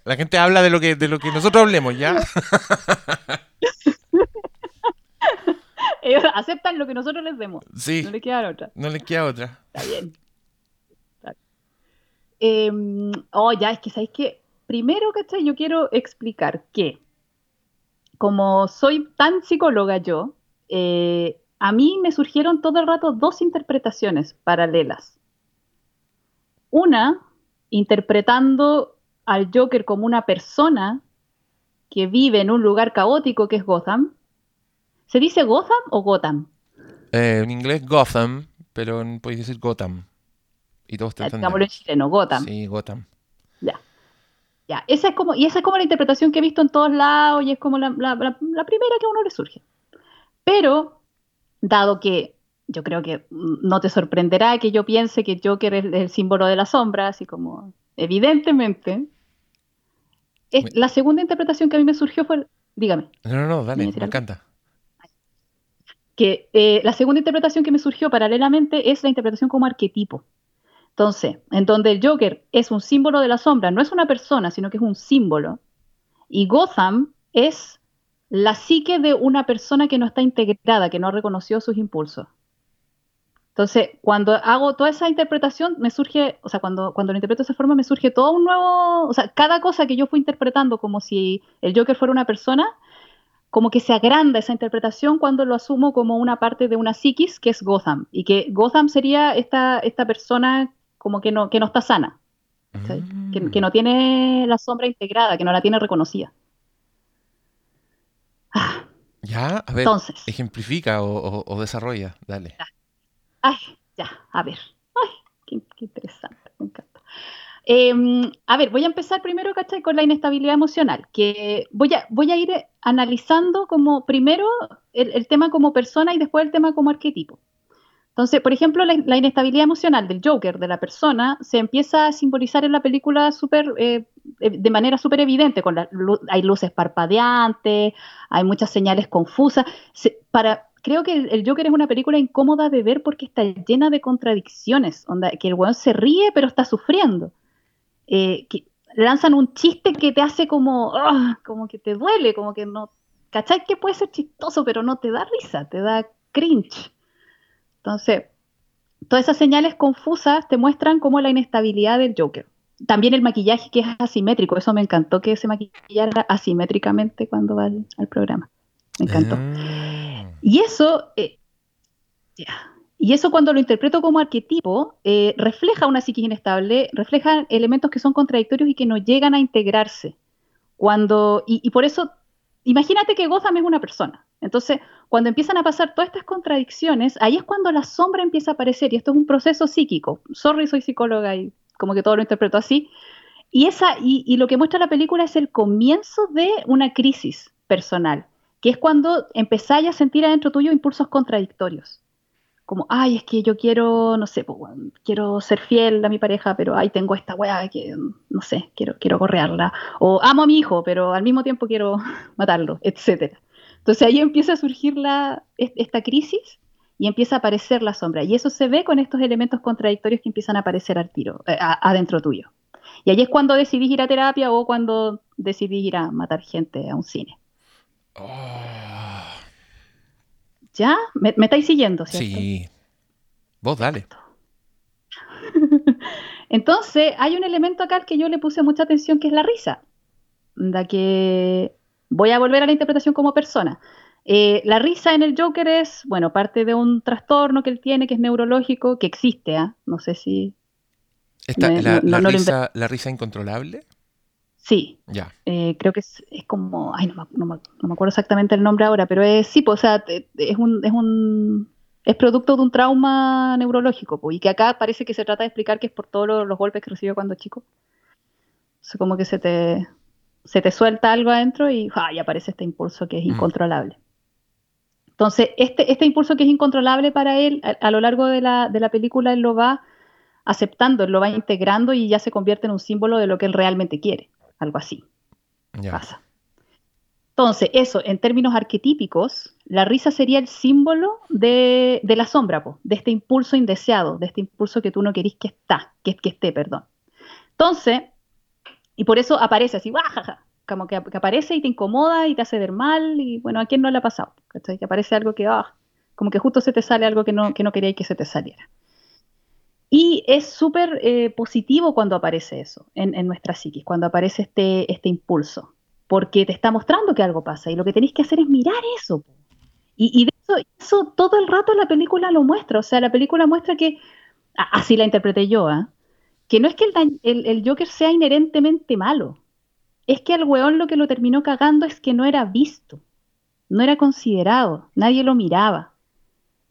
C: La gente habla de lo que, de lo que nosotros hablemos, ¿ya? [LAUGHS]
D: Ellos aceptan lo que nosotros les demos.
C: Sí,
D: No les queda otra.
C: no les queda otra.
D: Está bien. Está bien. Eh, oh, ya, es que sabéis que primero, ¿cachai? Yo quiero explicar que como soy tan psicóloga yo, eh, a mí me surgieron todo el rato dos interpretaciones paralelas. Una, interpretando al Joker como una persona que vive en un lugar caótico que es Gotham. ¿Se dice Gotham o Gotham?
C: Eh, en inglés Gotham, pero en- podéis decir Gotham. Y todos te
D: Digámoslo en chileno, Gotham.
C: Sí, Gotham.
D: Ya. Ya, esa es como, y esa es como la interpretación que he visto en todos lados y es como la, la- la- la primera que a uno le surge. Pero, dado que yo creo que mm, no te sorprenderá que yo piense que Joker es el símbolo de la sombra, así como evidentemente, es, la segunda interpretación que a mí me surgió fue, dígame,
C: No, no, no, dale,
D: ¿Me
C: encanta.
D: que eh, la segunda interpretación que me surgió paralelamente es la interpretación como arquetipo. Entonces, en donde el Joker es un símbolo de la sombra, no es una persona, sino que es un símbolo. Y Gotham es la psique de una persona que no está integrada, que no reconoció sus impulsos. Entonces, cuando hago toda esa interpretación, me surge, o sea, cuando, cuando lo interpreto de esa forma, me surge todo un nuevo, o sea, cada cosa que yo fui interpretando como si el Joker fuera una persona, como que se agranda esa interpretación cuando lo asumo como una parte de una psiquis que es Gotham, y que Gotham sería esta, esta persona como que no, que no está sana, que, que no tiene la sombra integrada, que no la tiene reconocida. Ah,
C: Ya, a ver,
D: Entonces,
C: ejemplifica o, o- o desarrolla, dale.
D: ay, ya, a ver, ay, qué, qué interesante, me encanta. Em, a ver, voy a empezar primero, ¿cachai? Con la inestabilidad emocional, que voy a, voy a ir analizando como primero el, el tema como persona y después el tema como arquetipo. Entonces, por ejemplo, la, inestabilidad emocional del Joker, de la persona, se empieza a simbolizar en la película súper, eh, eh, de manera súper evidente, con la hay luces parpadeantes, hay muchas señales confusas. Creo que el, Joker es una película incómoda de ver porque está llena de contradicciones, que el weón se ríe pero está sufriendo. Eh, que lanzan un chiste que te hace como, ah, como que te duele, como que no, ¿cachai? Que puede ser chistoso, pero no te da risa, te da cringe. Entonces, todas esas señales confusas te muestran como la inestabilidad del Joker. También el maquillaje que es asimétrico, eso me encantó que se maquillara asimétricamente cuando va al, al programa. Me encantó.
C: Ah.
D: Y eso, eh, y eso cuando lo interpreto como arquetipo, eh, refleja una psiquis inestable, refleja elementos que son contradictorios y que no llegan a integrarse. Cuando, y, y por eso imagínate que Gotham es una persona. Entonces, cuando empiezan a pasar todas estas contradicciones, ahí es cuando la sombra empieza a aparecer y esto es un proceso psíquico. Sorry, soy psicóloga y como que todo lo interpreto así. Y, esa, y, lo que muestra la película es el comienzo de una crisis personal, que es cuando empezáis a sentir adentro tuyo impulsos contradictorios. Como, ay, es que yo quiero, no sé, pues, quiero ser fiel a mi pareja, pero ay, tengo esta weá que, no sé, quiero, quiero correarla. O amo a mi hijo, pero al mismo tiempo quiero [LAUGHS] matarlo, etcétera. Entonces ahí empieza a surgir esta crisis y empieza a aparecer la sombra. Y eso se ve con estos elementos contradictorios que empiezan a aparecer al tiro, eh, adentro tuyo. Y ahí es cuando decidís ir a terapia o cuando decidís ir a matar gente a un cine. Oh. ¿Ya? ¿Me, estáis siguiendo, cierto?
C: Sí. Vos dale. [LAUGHS]
D: Entonces, hay un elemento acá al que yo le puse mucha atención que es la risa. Da que Voy a volver a la interpretación como persona. Eh, la risa en el Joker es, bueno, parte de un trastorno que él tiene, que es neurológico, que existe, ¿ah? No sé si...
C: la, risa, incontrolable?
D: Sí.
C: Ya.
D: Eh, creo que es, como, ay, no me, acuerdo exactamente el nombre ahora, pero es, sí, pues, o sea, es un, es un, es producto de un trauma neurológico, pues, y que acá parece que se trata de explicar que es por todos los, golpes que recibió cuando chico. O como que se te, se te suelta algo adentro y, aparece este impulso que es mm. incontrolable. Entonces, este, este impulso que es incontrolable para él, a, lo largo de la, película, él lo va aceptando, él lo va integrando y ya se convierte en un símbolo de lo que él realmente quiere. Algo así. Pasa. Entonces, eso, en términos arquetípicos, la risa sería el símbolo de, la sombra, de este impulso indeseado, de este impulso que tú no querís que está, que, que esté, perdón. Entonces, y por eso aparece así, como que, aparece y te incomoda y te hace ver mal. Y bueno, ¿a quién no le ha pasado? Que aparece algo que, ah, como que justo se te sale algo que no, que no quería que se te saliera. Y es súper eh, positivo cuando aparece eso en, nuestra psiquis, cuando aparece este, este impulso, porque te está mostrando que algo pasa y lo que tenéis que hacer es mirar eso. Y, eso, eso, todo el rato la película lo muestra, o sea, la película muestra que, así la interpreté yo, ¿eh? que no es que el, Joker sea inherentemente malo, es que al weón lo que lo terminó cagando es que no era visto, no era considerado, nadie lo miraba.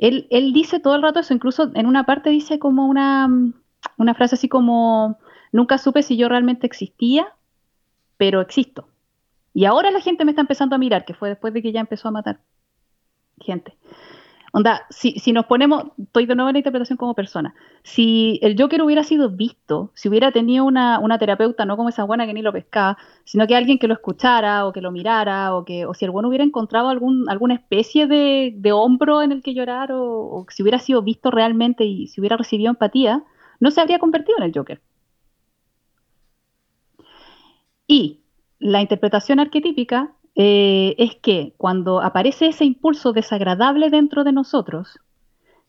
D: Él, él dice todo el rato eso, incluso en una parte dice como una, una frase así como, nunca supe si yo realmente existía, pero existo. Y ahora la gente me está empezando a mirar, que fue después de que ya empezó a matar gente. Onda, si, si nos ponemos, estoy de nuevo en la interpretación como persona, si el Joker hubiera sido visto, si hubiera tenido una, terapeuta, no como esa buena que ni lo pescaba, sino que alguien que lo escuchara o que lo mirara, o que o si el bueno hubiera encontrado algún, alguna especie de, hombro en el que llorar, o, o si hubiera sido visto realmente y si hubiera recibido empatía, no se habría convertido en el Joker. Y la interpretación arquetípica eh, es que cuando aparece ese impulso desagradable dentro de nosotros,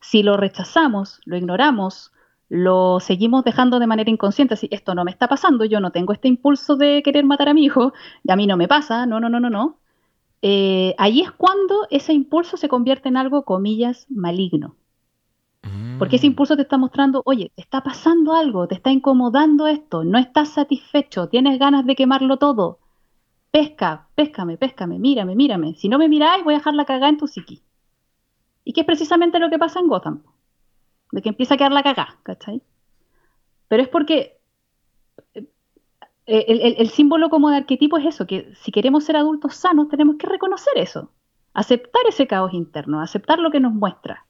D: si lo rechazamos, lo ignoramos, lo seguimos dejando de manera inconsciente, si esto no me está pasando, yo no tengo este impulso de querer matar a mi hijo, y a mí no me pasa, no, no, no, no, no. Eh, ahí es cuando ese impulso se convierte en algo, comillas, maligno. Porque ese mm. impulso te está mostrando, oye, te está pasando algo, te está incomodando esto, no estás satisfecho, tienes ganas de quemarlo todo pesca, péscame, péscame, mírame, mírame. Si no me miráis, voy a dejar la cagada en tu psiqui. Y que es precisamente lo que pasa en Gotham. De que empieza a quedar la cagada, ¿cachai? Pero es porque eh, el, símbolo como de arquetipo es eso, que si queremos ser adultos sanos tenemos que reconocer eso, aceptar ese caos interno, aceptar lo que nos muestra.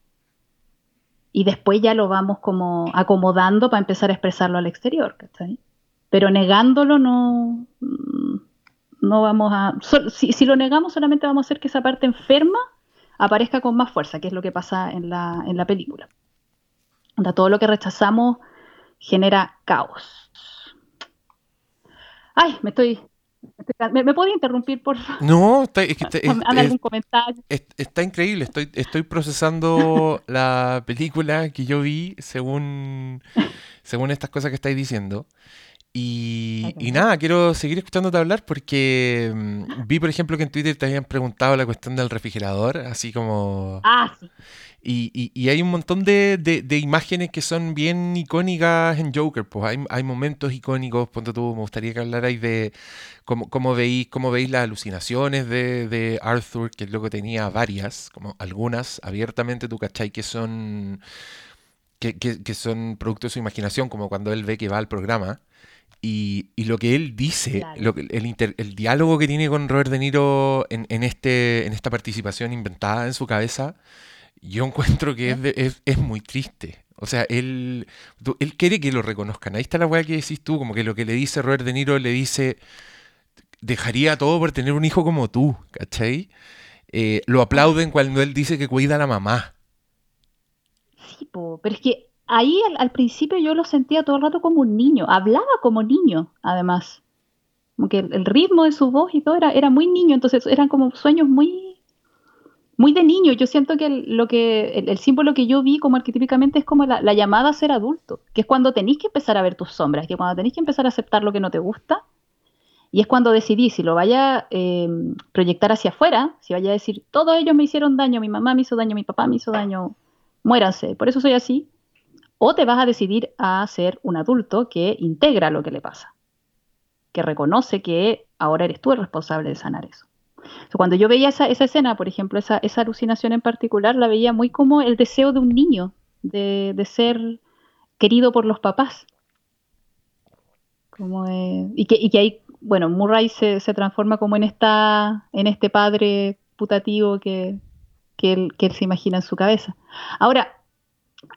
D: Y después ya lo vamos como acomodando para empezar a expresarlo al exterior, ¿cachai? Pero negándolo no, no vamos a. si, lo negamos, solamente vamos a hacer que esa parte enferma aparezca con más fuerza, que es lo que pasa en la, en la película. todo lo que rechazamos genera caos. Ay, me estoy. ¿Me, me puede interrumpir, por favor?
C: No, está, es que
D: algún [LAUGHS] comentario?
C: está increíble. Estoy, estoy procesando [LAUGHS] la película que yo vi según, según estas cosas que estáis diciendo. Y,
D: Ay,
C: y nada, quiero seguir escuchándote hablar porque mm, vi, por ejemplo, que en Twitter te habían preguntado la cuestión del refrigerador, así como...
D: Ah, sí.
C: Y, y- y hay un montón de, de- de imágenes que son bien icónicas en Joker, pues hay, hay momentos icónicos, ponte tú, me gustaría que hablarais de cómo, cómo veis, cómo veis las alucinaciones de, de Arthur, que el loco tenía varias, como algunas abiertamente, tú cachai, que son, que, que- que son producto de su imaginación, como cuando él ve que va al programa. Y, y lo que él dice,
D: Claro.
C: lo que- el, inter- el diálogo que tiene con Robert De Niro en, en este, en esta participación inventada en su cabeza, yo encuentro que es, de- es, es muy triste. O sea, él, él quiere que lo reconozcan. Ahí está la weá que decís tú, como que lo que le dice Robert De Niro le dice, dejaría todo por tener un hijo como tú, ¿cachai? Eh, lo aplauden cuando él dice que cuida a la mamá.
D: Sí, po, pero es que ahí al, principio yo lo sentía todo el rato como un niño, hablaba como niño, además. Como que el, ritmo de su voz y todo era, era muy niño, entonces eran como sueños muy, muy de niño. Yo siento que el, lo que, el, símbolo que yo vi como arquetípicamente es como la, la llamada a ser adulto, que es cuando tenéis que empezar a ver tus sombras, que cuando tenéis que empezar a aceptar lo que no te gusta, y es cuando decidí si lo vaya a eh, proyectar hacia afuera, si vaya a decir, todos ellos me hicieron daño, mi mamá me hizo daño, mi papá me hizo daño, muéranse, por eso soy así, o te vas a decidir a ser un adulto que integra lo que le pasa, que reconoce que ahora eres tú el responsable de sanar eso. Cuando yo veía esa, escena, por ejemplo, esa, alucinación en particular, la veía muy como el deseo de un niño, de, de ser querido por los papás. Como de- y, que, y ahí, bueno, Murray se, transforma como en, esta, en este padre putativo que, que él se imagina en su cabeza. Ahora,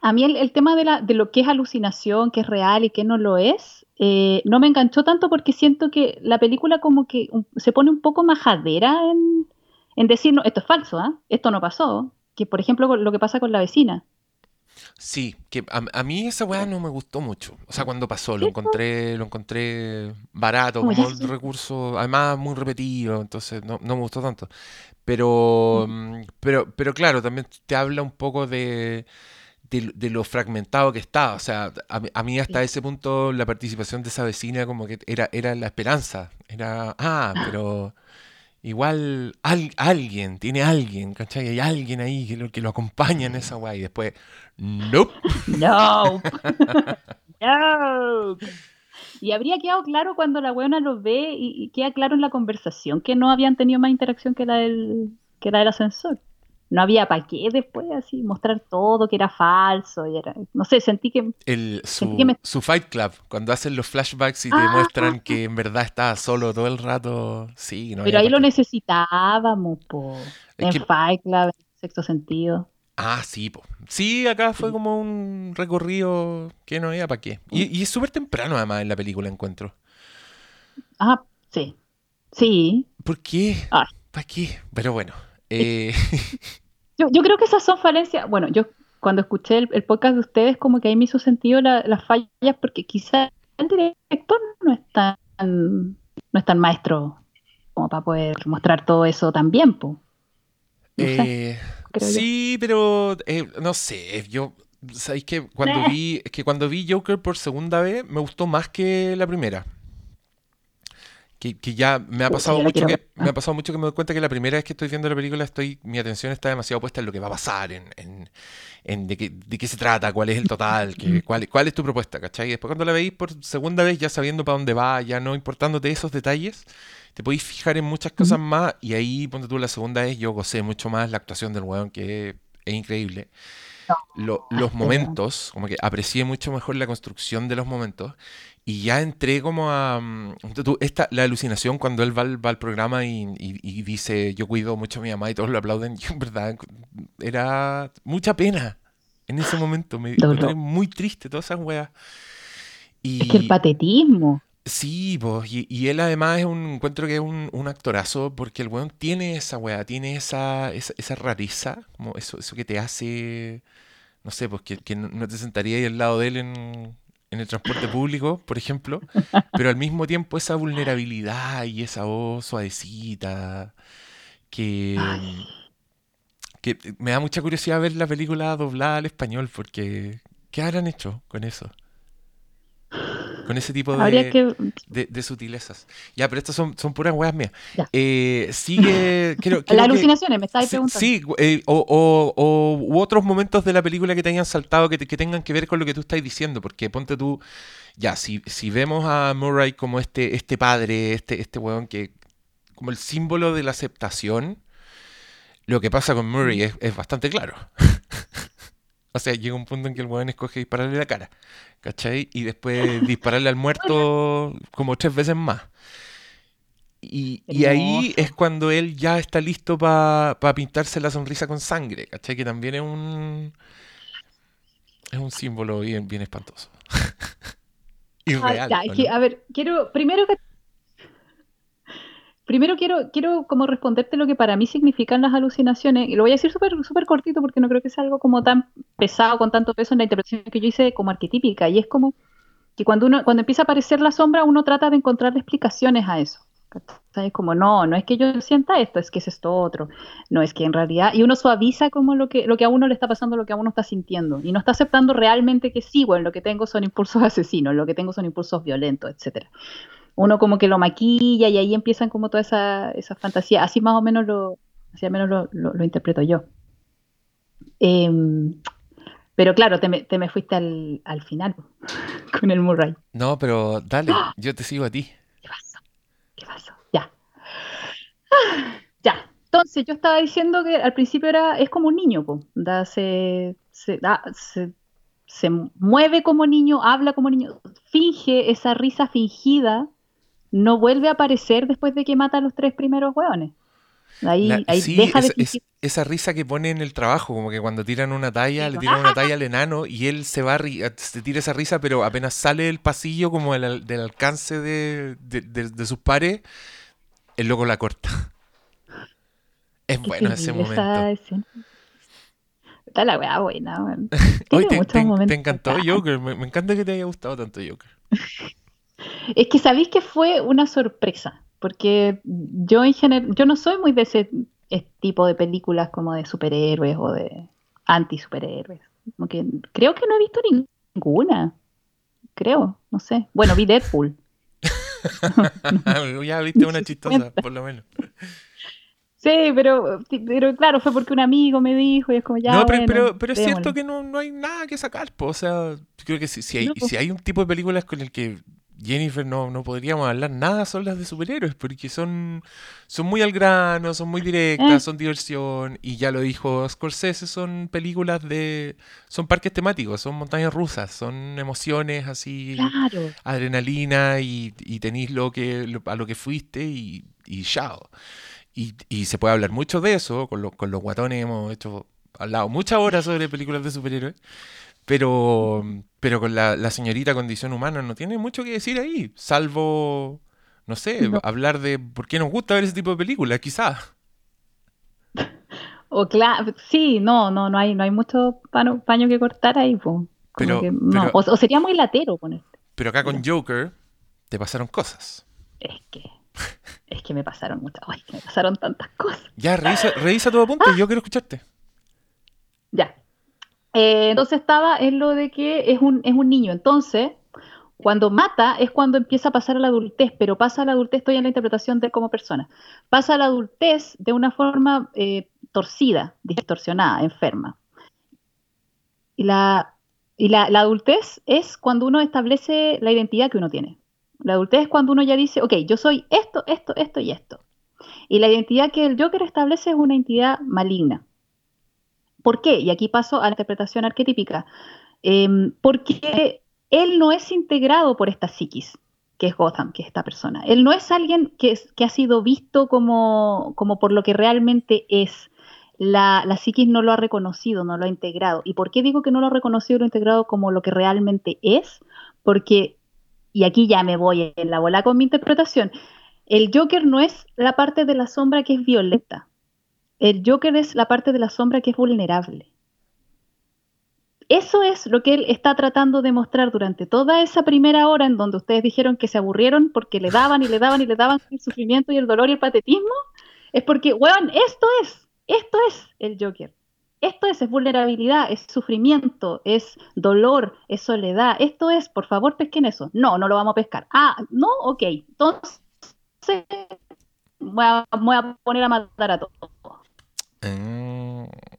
D: a mí el, el tema de, la, de lo que es alucinación, que es real y que no lo es, eh, no me enganchó tanto porque siento que la película como que un- se pone un poco majadera en, en decir, no, esto es falso, ¿ah? esto no pasó, que por ejemplo lo que pasa con la vecina.
C: Sí, que a, a mí esa weá no me gustó mucho. O sea, cuando pasó, lo encontré, lo encontré barato,
D: Como
C: el recurso, además muy repetido, entonces no, no me gustó tanto. Pero, mm, pero, pero claro, también te habla un poco de, de, de lo fragmentado que está. O sea, a, mí- a mí hasta ese punto la participación de esa vecina como que era, era la esperanza. Era, ah, pero igual al- alguien, tiene alguien, ¿cachai? Hay alguien ahí que lo, que lo acompaña en esa weá. Y después, nope.
D: No. [LAUGHS] no. Y habría quedado claro cuando la weona lo ve y, y queda claro en la conversación que no habían tenido más interacción que la del, que la del ascensor. No había para qué después así mostrar todo que era falso y era, no sé, sentí que
C: El,
D: Sentí
C: su,
D: que me-
C: su Fight Club, cuando hacen los flashbacks y te
D: Ah.
C: muestran que en verdad estaba solo todo el rato. Sí, no
D: pero ahí lo necesitábamos, po. En
C: que-
D: Fight Club, en sexto sentido.
C: Ah, sí, po. Sí, acá fue como un recorrido que no había para qué. Y, y es súper temprano además en la película encuentro.
D: Ah, sí. Sí.
C: ¿Por qué?
D: Ay.
C: ¿Para qué? Pero bueno. Eh, [LAUGHS]
D: Yo, yo creo que esas son falencias. Bueno, yo cuando escuché el, el podcast de ustedes, como que ahí me hizo sentido la- las fallas, porque quizá el director no es tan, no es tan maestro como para poder mostrar todo eso tan bien, po. No sé,
C: eh,
D: yo.
C: sí, pero eh, no sé. Yo, ¿sabéis que cuando [LAUGHS] vi, es que cuando vi Joker por segunda vez me gustó más que la primera? Que, que ya me ha pasado mucho que me ha pasado mucho que me doy cuenta que la primera vez que estoy viendo la película estoy mi atención está demasiado puesta en lo que va a pasar, en, en, en de, qué, de qué se trata, cuál es el total, que- cuál, cuál es tu propuesta, ¿cachai? Y después cuando la veis por segunda vez ya sabiendo para dónde va, ya no importándote esos detalles, te podéis fijar en muchas cosas más y ahí ponte tú la segunda vez yo gocé mucho más la actuación del weón que es increíble. Lo- los
D: este
C: momentos, como que aprecié mucho mejor la construcción de los momentos y ya entré como a... mm, esta, la alucinación cuando él va al, va al programa y, y- y dice yo cuido mucho a mi mamá y todos lo aplauden, [LAUGHS] yo en verdad era mucha pena en ese momento, me encontré muy triste todas esas weas.
D: Es que el
C: Y
D: patetismo.
C: sí, pues, y, y él además es un, encuentro que es un, un actorazo porque el weón tiene esa wea, tiene esa, esa, esa rareza, como eso, eso que te hace, no sé, pues que, que no no te sentaría ahí al lado de él en, en el transporte público, por ejemplo, [LAUGHS] pero al mismo tiempo esa vulnerabilidad y esa voz suavecita que,
D: Ay.
C: que me da mucha curiosidad ver la película doblada al español porque ¿qué habrán hecho con eso? Con ese tipo de,
D: que.
C: de, de sutilezas. Ya, pero estas son, son puras weas mías. Eh, sigue. Creo, [LAUGHS] creo
D: Las
C: que-
D: alucinaciones, me estáis preguntando.
C: sí, eh, o, o- o- u otros momentos de la película que te hayan saltado que, te- que tengan que ver con lo que tú estás diciendo, porque ponte tú, ya, si, si vemos a Murray como este, este padre, este, este weón que, como el símbolo de la aceptación, lo que pasa con Murray es, es bastante claro. [LAUGHS] o sea, llega un punto en que el weón escoge dispararle la cara, ¿cachai? Y después dispararle al muerto como tres veces más. Y, y ahí es cuando él ya está listo para pintarse la sonrisa con sangre, ¿cachai? Que también es un es un símbolo bien, bien espantoso. [LAUGHS]
D: Ah,
C: Irreal,
D: ya,
C: ¿o
D: es que,
C: no?
D: a ver, quiero, primero que primero quiero, quiero como responderte lo que para mí significan las alucinaciones, y lo voy a decir súper súper cortito porque no creo que sea algo como tan pesado, con tanto peso en la interpretación que yo hice como arquetípica, y es como que cuando uno, cuando empieza a aparecer la sombra, uno trata de encontrar explicaciones a eso. Es como, no, no es que yo sienta esto, es que es esto otro. No, es que en realidad, y uno suaviza como lo que, lo que a uno le está pasando, lo que a uno está sintiendo, y no está aceptando realmente que sí, bueno, lo que tengo son impulsos asesinos, lo que tengo son impulsos violentos, etcétera. Uno como que lo maquilla y ahí empiezan como toda esa, esa fantasía, así más o menos lo, así al menos lo, lo- lo interpreto yo. Em, pero claro, te me, te me fuiste al, al final [LAUGHS] con el Murray.
C: No, pero dale,
D: ¡Ah!
C: yo te sigo a ti.
D: ¿Qué pasó? ¿Qué pasó? Ya. Ah, ya. Entonces, yo estaba diciendo que al principio era, es como un niño, po. Da, se, se, da- se, se mueve como niño, habla como niño, finge esa risa fingida, no vuelve a aparecer después de que mata a los tres primeros hueones. Ahí,
C: La-
D: ahí
C: sí,
D: deja de
C: esa, es-
D: fingir.
C: esa risa que pone en el trabajo, como que cuando tiran una talla,
D: Sí,
C: le
D: como,
C: tiran una [LAUGHS] talla al enano y él se va, se tira esa risa, pero apenas sale del pasillo, como del, al- del alcance de, de- de- de sus pares, el loco la corta. Es bueno ese momento.
D: Está la weá buena. [LAUGHS]
C: Hoy te, te- te encantó. Joker, me, me encanta que te haya gustado tanto Joker. [LAUGHS]
D: Es que sabéis que fue una sorpresa, porque yo en general, yo no soy muy de ese tipo de películas como de superhéroes o de anti-superhéroes. Como que creo que no he visto ninguna. Creo, no sé. Bueno, vi Deadpool. [LAUGHS]
C: ya viste una chistosa, por lo menos.
D: Sí, pero, pero claro, fue porque un amigo me dijo y es como ya.
C: no, pero,
D: bueno,
C: pero, pero es cierto que no, no hay nada que sacar, po. O sea, creo que si, si hay,
D: No,
C: si hay un tipo de películas con el que Jennifer no, no podríamos hablar nada, son las de superhéroes, porque son, son muy al grano, son muy directas,
D: Eh.
C: son diversión, y ya lo dijo Scorsese, son películas de... son parques temáticos, son montañas rusas, son emociones así,
D: Claro.
C: adrenalina, y, y tenéis lo que, lo- a lo que fuiste, y, y chao. Y, y se puede hablar mucho de eso, con, los con los guatones hemos hecho, hablado muchas horas sobre películas de superhéroes, pero, pero con la, la señorita condición humana no tiene mucho que decir ahí, salvo, no sé,
D: No.
C: hablar de por qué nos gusta ver ese tipo de películas, quizás. [LAUGHS]
D: O claro, sí, no, no, no hay, no hay mucho pano- paño que cortar ahí. Como
C: Pero-
D: que no.
C: pero-
D: O, o sería muy latero ponerte.
C: Pero acá con Joker te pasaron cosas.
D: Es que, es que me pasaron muchas, ay, que me pasaron tantas cosas.
C: Ya, revisa, revisa tu apunte, yo [LAUGHS] quiero escucharte.
D: Ya. Eh, entonces estaba en lo de que es un, es un niño. Entonces, cuando mata es cuando empieza a pasar a la adultez, pero pasa a la adultez, estoy en la interpretación de como persona. Pasa a la adultez de una forma eh, torcida, distorsionada, enferma. Y la, y la, la adultez es cuando uno establece la identidad que uno tiene. La adultez es cuando uno ya dice, ok, yo soy esto, esto, esto y esto. Y la identidad que el Joker establece es una identidad maligna. ¿Por qué? Y aquí paso a la interpretación arquetípica. Em, porque él no es integrado por esta psiquis, que es Gotham, que es esta persona. Él no es alguien que, ha sido visto como, como por lo que realmente es. La, psiquis no lo ha reconocido, no lo ha integrado. ¿Y por qué digo que no lo ha reconocido lo ha integrado como lo que realmente es? Porque, y aquí ya me voy en la bola con mi interpretación, el Joker no es la parte de la sombra que es violenta. El Joker es la parte de la sombra que es vulnerable. Eso es lo que él está tratando de mostrar durante toda esa primera hora en donde ustedes dijeron que se aburrieron porque le daban y le daban y le daban el sufrimiento y el dolor y el patetismo. Es porque, weón, esto es, esto es el Joker. Esto es, es vulnerabilidad, es sufrimiento, es dolor, es soledad. Esto es, por favor, pesquen eso. No, no lo vamos a pescar. Ah, no, ok. Entonces, voy voy a poner a matar a todos.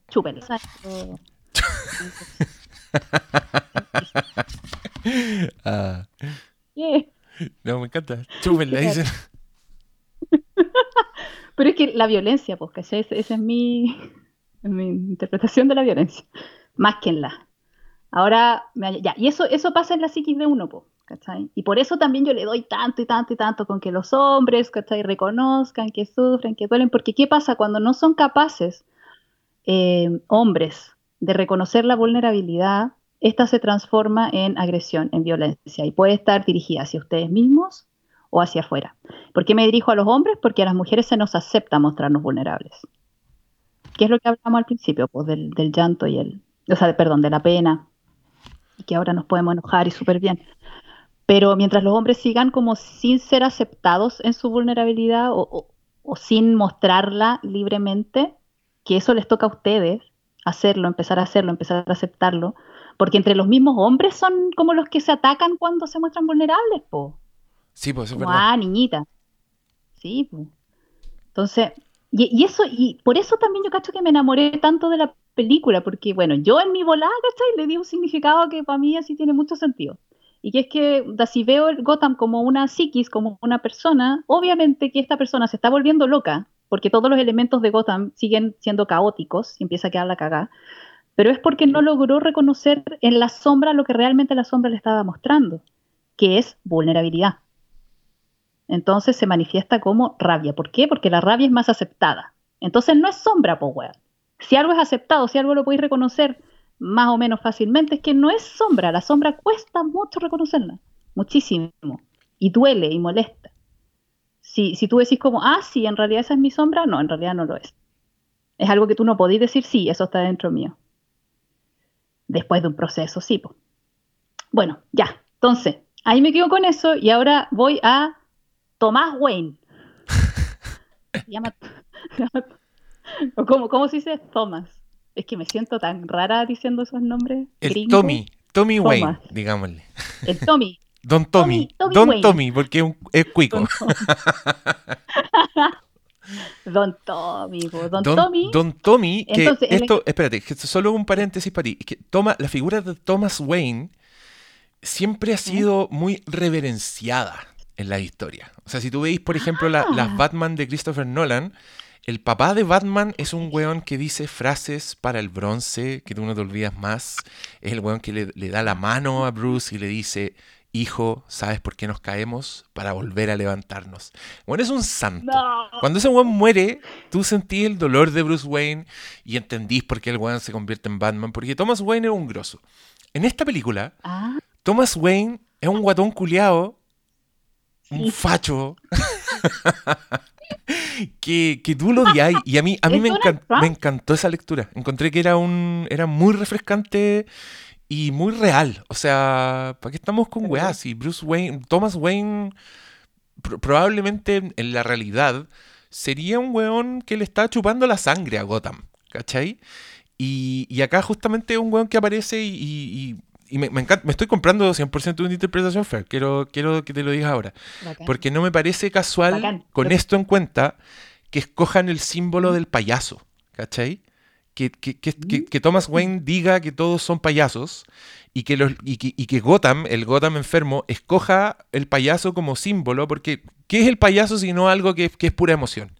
D: Chúpenlo. [LAUGHS]
C: Ah,
D: Yeah.
C: no, me encanta. Chúpenla, dicen. [LAUGHS]
D: Pero es que la violencia, pues, ¿cachai? Esa es mi, mi interpretación de la violencia. Más que en la. Ahora, ya, y eso, eso pasa en la psiquis de uno, pues, ¿cachai? Y por eso también yo le doy tanto y tanto y tanto con que los hombres, ¿cachai? Reconozcan que sufren, que duelen, porque ¿qué pasa cuando no son capaces, eh, hombres, de reconocer la vulnerabilidad? Esta se transforma en agresión, en violencia, y puede estar dirigida hacia ustedes mismos o hacia afuera. ¿Por qué me dirijo a los hombres? Porque a las mujeres se nos acepta mostrarnos vulnerables. ¿Qué es lo que hablamos al principio? Pues del, del llanto y el, o sea, perdón, de la pena, y que ahora nos podemos enojar y súper bien. Pero mientras los hombres sigan como sin ser aceptados en su vulnerabilidad o, o- o sin mostrarla libremente, que eso les toca a ustedes hacerlo, empezar a hacerlo, empezar a aceptarlo, porque entre los mismos hombres son como los que se atacan cuando se muestran vulnerables, po.
C: Sí, pues es
D: Como,
C: verdad.
D: ah, niñita. Sí, pues. Entonces, y, y eso, y por eso también yo cacho que me enamoré tanto de la película, porque bueno, yo en mi volada, ¿cachai? Le di un significado que para mí así tiene mucho sentido. Y que es que si veo Gotham como una psiquis, como una persona, obviamente que esta persona se está volviendo loca, porque todos los elementos de Gotham siguen siendo caóticos y empieza a quedar la cagada, pero es porque no logró reconocer en la sombra lo que realmente la sombra le estaba mostrando, que es vulnerabilidad. Entonces se manifiesta como rabia. ¿Por qué? Porque la rabia es más aceptada. Entonces no es sombra, po weón. Si algo es aceptado, si algo lo podéis reconocer más o menos fácilmente, es que no es sombra. La sombra cuesta mucho reconocerla. Muchísimo. Y duele y molesta. Si, si tú decís como, ah, sí, en realidad esa es mi sombra, no, en realidad no lo es. Es algo que tú no podís decir, sí, eso está dentro mío. Después de un proceso, sí. po. Bueno, ya. Entonces, ahí me quedo con eso y ahora voy a Tomás Wayne. [LAUGHS] Se llama, [LAUGHS] ¿cómo, ¿Cómo se dice Thomas? Es que me siento tan rara diciendo esos nombres.
C: El
D: gringos.
C: Tommy, Tommy
D: Thomas.
C: Wayne, digámosle.
D: El Tommy. [LAUGHS]
C: Don Tommy,
D: Tommy, Tommy
C: Don
D: Wayne.
C: Tommy, porque es, un- es cuico.
D: Don [LAUGHS] Tommy. Don Tommy. Don,
C: Don,
D: Tommy.
C: Don Tommy, que
D: Entonces,
C: esto, espérate, que solo un paréntesis para ti. es que toma, la figura de Thomas Wayne siempre ha sido muy reverenciada en la historia. O sea, si tú veis, por ejemplo, la- las
D: Ah.
C: Batman de Christopher Nolan, el papá de Batman es un weón que dice frases para el bronce que tú no te olvidas más. Es el weón que le, le da la mano a Bruce y le dice, hijo, ¿sabes por qué nos caemos? Para volver a levantarnos. Bueno, es un santo.
D: No.
C: Cuando ese weón muere, tú sentís el dolor de Bruce Wayne y entendís por qué el weón se convierte en Batman, porque Thomas Wayne era un grosso. En esta película,
D: Ah,
C: Thomas Wayne es un guatón culiao, un
D: Sí.
C: facho, [LAUGHS] que, que tú lo odiáis. Y a mí, a mí me, encan- encantó esa lectura. Encontré que era, un, era muy refrescante y muy real. O sea, ¿para qué estamos con weás? Y Bruce Wayne, Thomas Wayne, pro- probablemente en la realidad, sería un weón que le está chupando la sangre a Gotham. ¿Cachai? Y, y acá justamente es un weón que aparece y, y- y- me, me encanta, me estoy comprando 100% de una interpretación, Fer. Quiero, quiero que te lo digas ahora.
D: bacán.
C: Porque no me parece casual,
D: Bacán.
C: con esto en cuenta, que escojan el símbolo del payaso. ¿Cachai? Que, que, que, que- que Thomas Wayne diga que todos son payasos y que, los, y, que, y que Gotham, el Gotham enfermo, escoja el payaso como símbolo, porque ¿qué es el payaso sino algo que, que es pura emoción?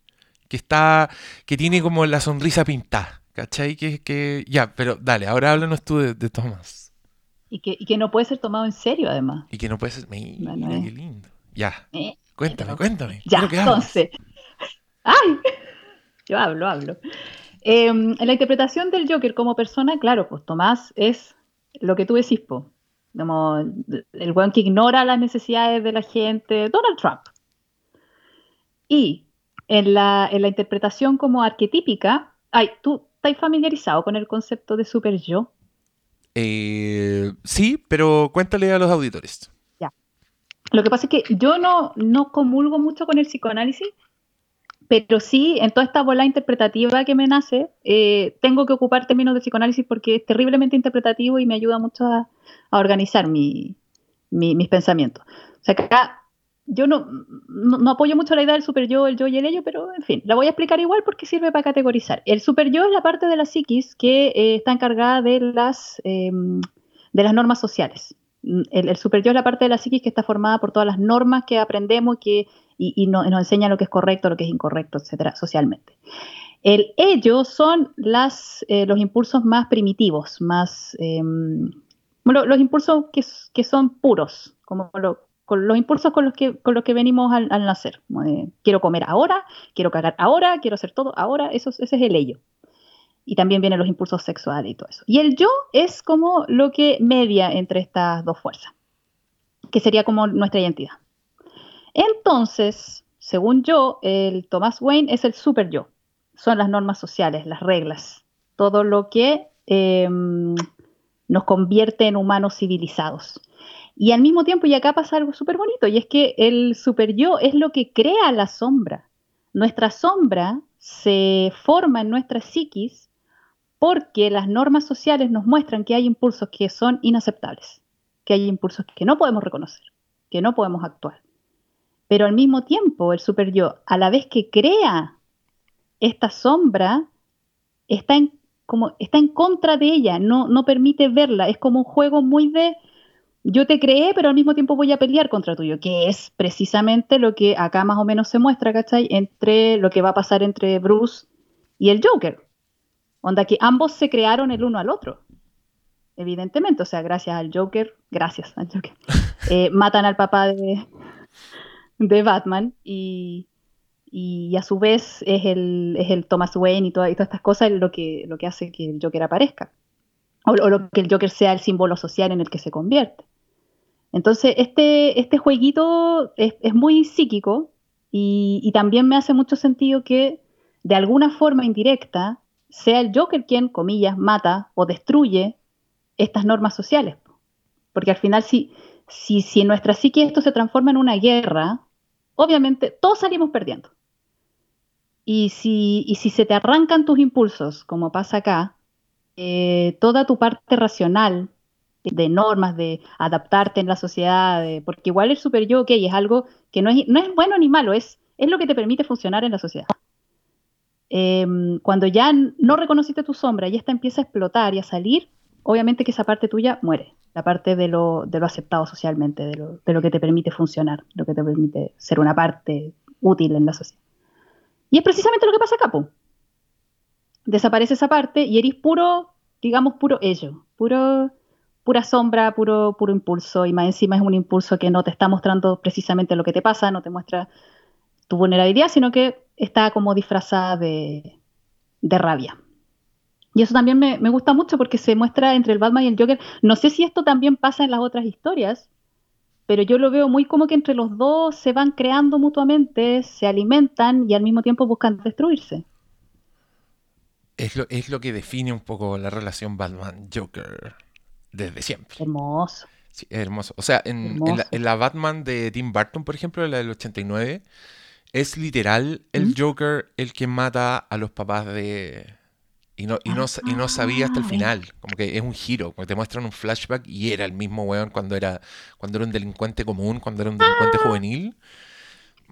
C: Que está, que tiene como la sonrisa pintada, ¿cachai? Que, que, ya, pero dale, ahora háblanos tú de, de Thomas.
D: Y que, y que no puede ser tomado en serio, además.
C: Y que no puede ser, mira,
D: eh.
C: qué lindo. Ya,
D: ¿eh?
C: cuéntame,
D: Pero-
C: cuéntame.
D: Ya, entonces. ¡Ay! [LAUGHS] Yo hablo, hablo. Eh, en la interpretación del Joker como persona, claro, pues Tomás es lo que tú decís, po. Como el weón que ignora las necesidades de la gente, Donald Trump. Y en la, en la interpretación como arquetípica, ay, ¿tú estás familiarizado con el concepto de super yo?
C: Eh, sí, pero cuéntale a los auditores.
D: Lo que pasa es que yo no, no comulgo mucho con el psicoanálisis, pero sí, en toda esta bola interpretativa que me nace, eh, tengo que ocupar términos de psicoanálisis porque es terriblemente interpretativo y me ayuda mucho a, organizar mis pensamientos. O sea, que acá yo no, no, apoyo mucho la idea del super yo, el yo y el ello, pero en fin, la voy a explicar igual porque sirve para categorizar. El super yo es la parte de la psiquis que eh, está encargada de las, em, de las normas sociales. El, el, super yo es la parte de la psiquis que está formada por todas las normas que aprendemos que, y, nos enseña lo que es correcto, lo que es incorrecto, etcétera, socialmente. El ello son las, eh, los impulsos más primitivos, más em, los impulsos que, que, son puros, como lo, con los impulsos con los que, con los que venimos al, nacer. quiero comer ahora, quiero cagar ahora, quiero hacer todo ahora, eso, ese es el ello. Y también vienen los impulsos sexuales y todo eso. Y el yo es como lo que media entre estas dos fuerzas, que sería como nuestra identidad. Entonces, según yo, el Thomas Wayne es el super yo. Son las normas sociales, las reglas, todo lo que em, nos convierte en humanos civilizados. Y al mismo tiempo, y acá pasa algo súper bonito, y es que el super yo es lo que crea la sombra. Nuestra sombra se forma en nuestra psiquis porque las normas sociales nos muestran que hay impulsos que son inaceptables, que hay impulsos que no podemos reconocer, que no podemos actuar. Pero al mismo tiempo, el super yo, a la vez que crea esta sombra, está en, como, está en contra de ella, no, no permite verla. Es como un juego muy de yo te creé, pero al mismo tiempo voy a pelear contra tuyo, que es precisamente lo que acá más o menos se muestra, ¿cachai? Entre lo que va a pasar entre Bruce y el Joker. Onda que ambos se crearon el uno al otro. Evidentemente, o sea, gracias al Joker, gracias al Joker, [LAUGHS] eh, matan al papá de, de Batman y, y, a su vez es el, es el Thomas Wayne y, todas estas cosas lo que, lo que hace que el Joker aparezca. O, lo que el Joker sea el símbolo social en el que se convierte. Entonces, este, este jueguito es, muy psíquico y, también me hace mucho sentido que de alguna forma indirecta sea el Joker quien, comillas, mata o destruye estas normas sociales. Porque al final, si, si, si en nuestra psique esto se transforma en una guerra, obviamente todos salimos perdiendo. Y si, y si se te arrancan tus impulsos, como pasa acá, eh, toda tu parte racional de normas, de adaptarte en la sociedad, porque igual el super yo, ok, es algo que no es, no es bueno ni malo, es, es lo que te permite funcionar en la sociedad. Em, cuando ya no reconociste tu sombra y esta empieza a explotar y a salir, obviamente que esa parte tuya muere, la parte de lo, de lo aceptado socialmente, de lo, que te permite funcionar, lo que te permite ser una parte útil en la sociedad. Y es precisamente lo que pasa acá, Desaparece esa parte y eres puro, digamos, puro ello, puro pura sombra, puro, puro impulso, y más encima es un impulso que no te está mostrando precisamente lo que te pasa, no te muestra tu vulnerabilidad, sino que está como disfrazada de, rabia. Y eso también me, gusta mucho porque se muestra entre el Batman y el Joker. No sé si esto también pasa en las otras historias, pero yo lo veo muy como que entre los dos se van creando mutuamente, se alimentan y al mismo tiempo buscan destruirse.
C: Es lo, es lo que define un poco la relación Batman-Joker desde siempre.
D: Hermoso.
C: Sí, hermoso. O sea, en, la, Batman de Tim Burton, por ejemplo, la del 89, es literal el ¿Mm? Joker el que mata a los papás de... Y no, y no, y no sabía hasta el ah, final. Como que es un giro. Como te muestran un flashback y era el mismo weón cuando era, cuando era un delincuente común, cuando era un delincuente ah. juvenil.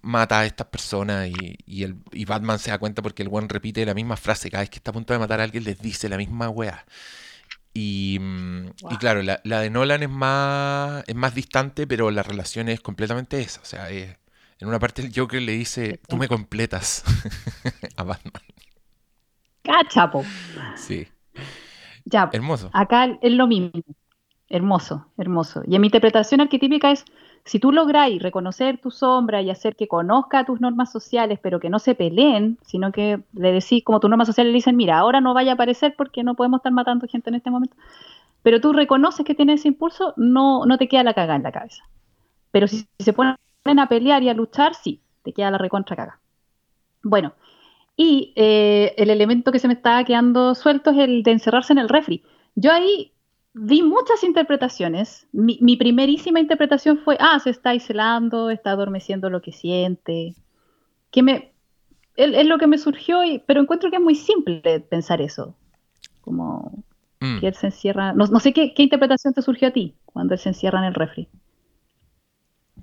C: Mata a estas personas y, y, el, y Batman se da cuenta porque el weón repite la misma frase. Cada vez que está a punto de matar a alguien les dice la misma weá. Y, mm, claro, la, de Nolan es más, es más distante, pero la relación es completamente esa. O sea, en una parte el Joker le dice, tú me completas [LAUGHS] a Batman.
D: Cachapo.
C: Sí.
D: Ya. Hermoso. Acá es lo mismo. Hermoso, hermoso. Y en mi interpretación arquetípica es si tú lográis reconocer tu sombra y hacer que conozca tus normas sociales, pero que no se peleen, sino que le decís, como tus normas sociales le dicen, mira, ahora no vaya a aparecer porque no podemos estar matando gente en este momento, pero tú reconoces que tienes ese impulso, no, no te queda la caga en la cabeza. Pero si, se ponen a pelear y a luchar, sí, te queda la recontra caga. Bueno, y eh, el elemento que se me estaba quedando suelto es el de encerrarse en el refri. Yo ahí vi muchas interpretaciones. Mi, primerísima interpretación fue, ah, se está aislando, está adormeciendo lo que siente. Que me, es, es lo que me surgió, y, pero encuentro que es muy simple pensar eso. Como
C: Mm.
D: que él se encierra. No, no sé qué, qué interpretación te surgió a ti cuando él se encierra en el refri.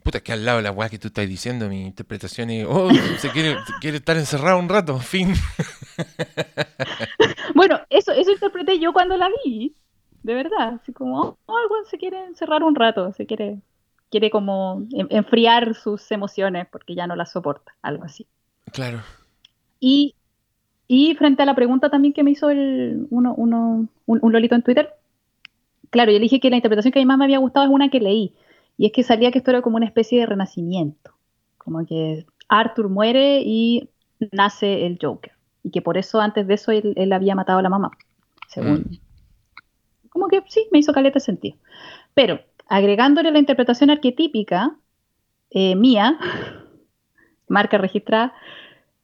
C: Puta, que al lado de la weá que tú estás diciendo, mi interpretación es, oh, [LAUGHS] se quiere, quiere estar encerrado un rato, fin. [LAUGHS]
D: Bueno, eso, eso interpreté yo cuando la vi, de verdad. Así como, oh, oh, se quiere encerrar un rato, se quiere, quiere como en- enfriar sus emociones porque ya no las soporta, algo así.
C: Claro.
D: Y, y frente a la pregunta también que me hizo el, uno, uno, un, un lolito en Twitter, claro, yo le dije que la interpretación que a mí más me había gustado es una que leí, y es que salía que esto era como una especie de renacimiento, como que Arthur muere y nace el Joker, y que por eso antes de eso él, él había matado a la mamá, según... Como que sí, me hizo caleta sentido. Pero agregándole la interpretación arquetípica eh, mía, [LAUGHS] marca registrada,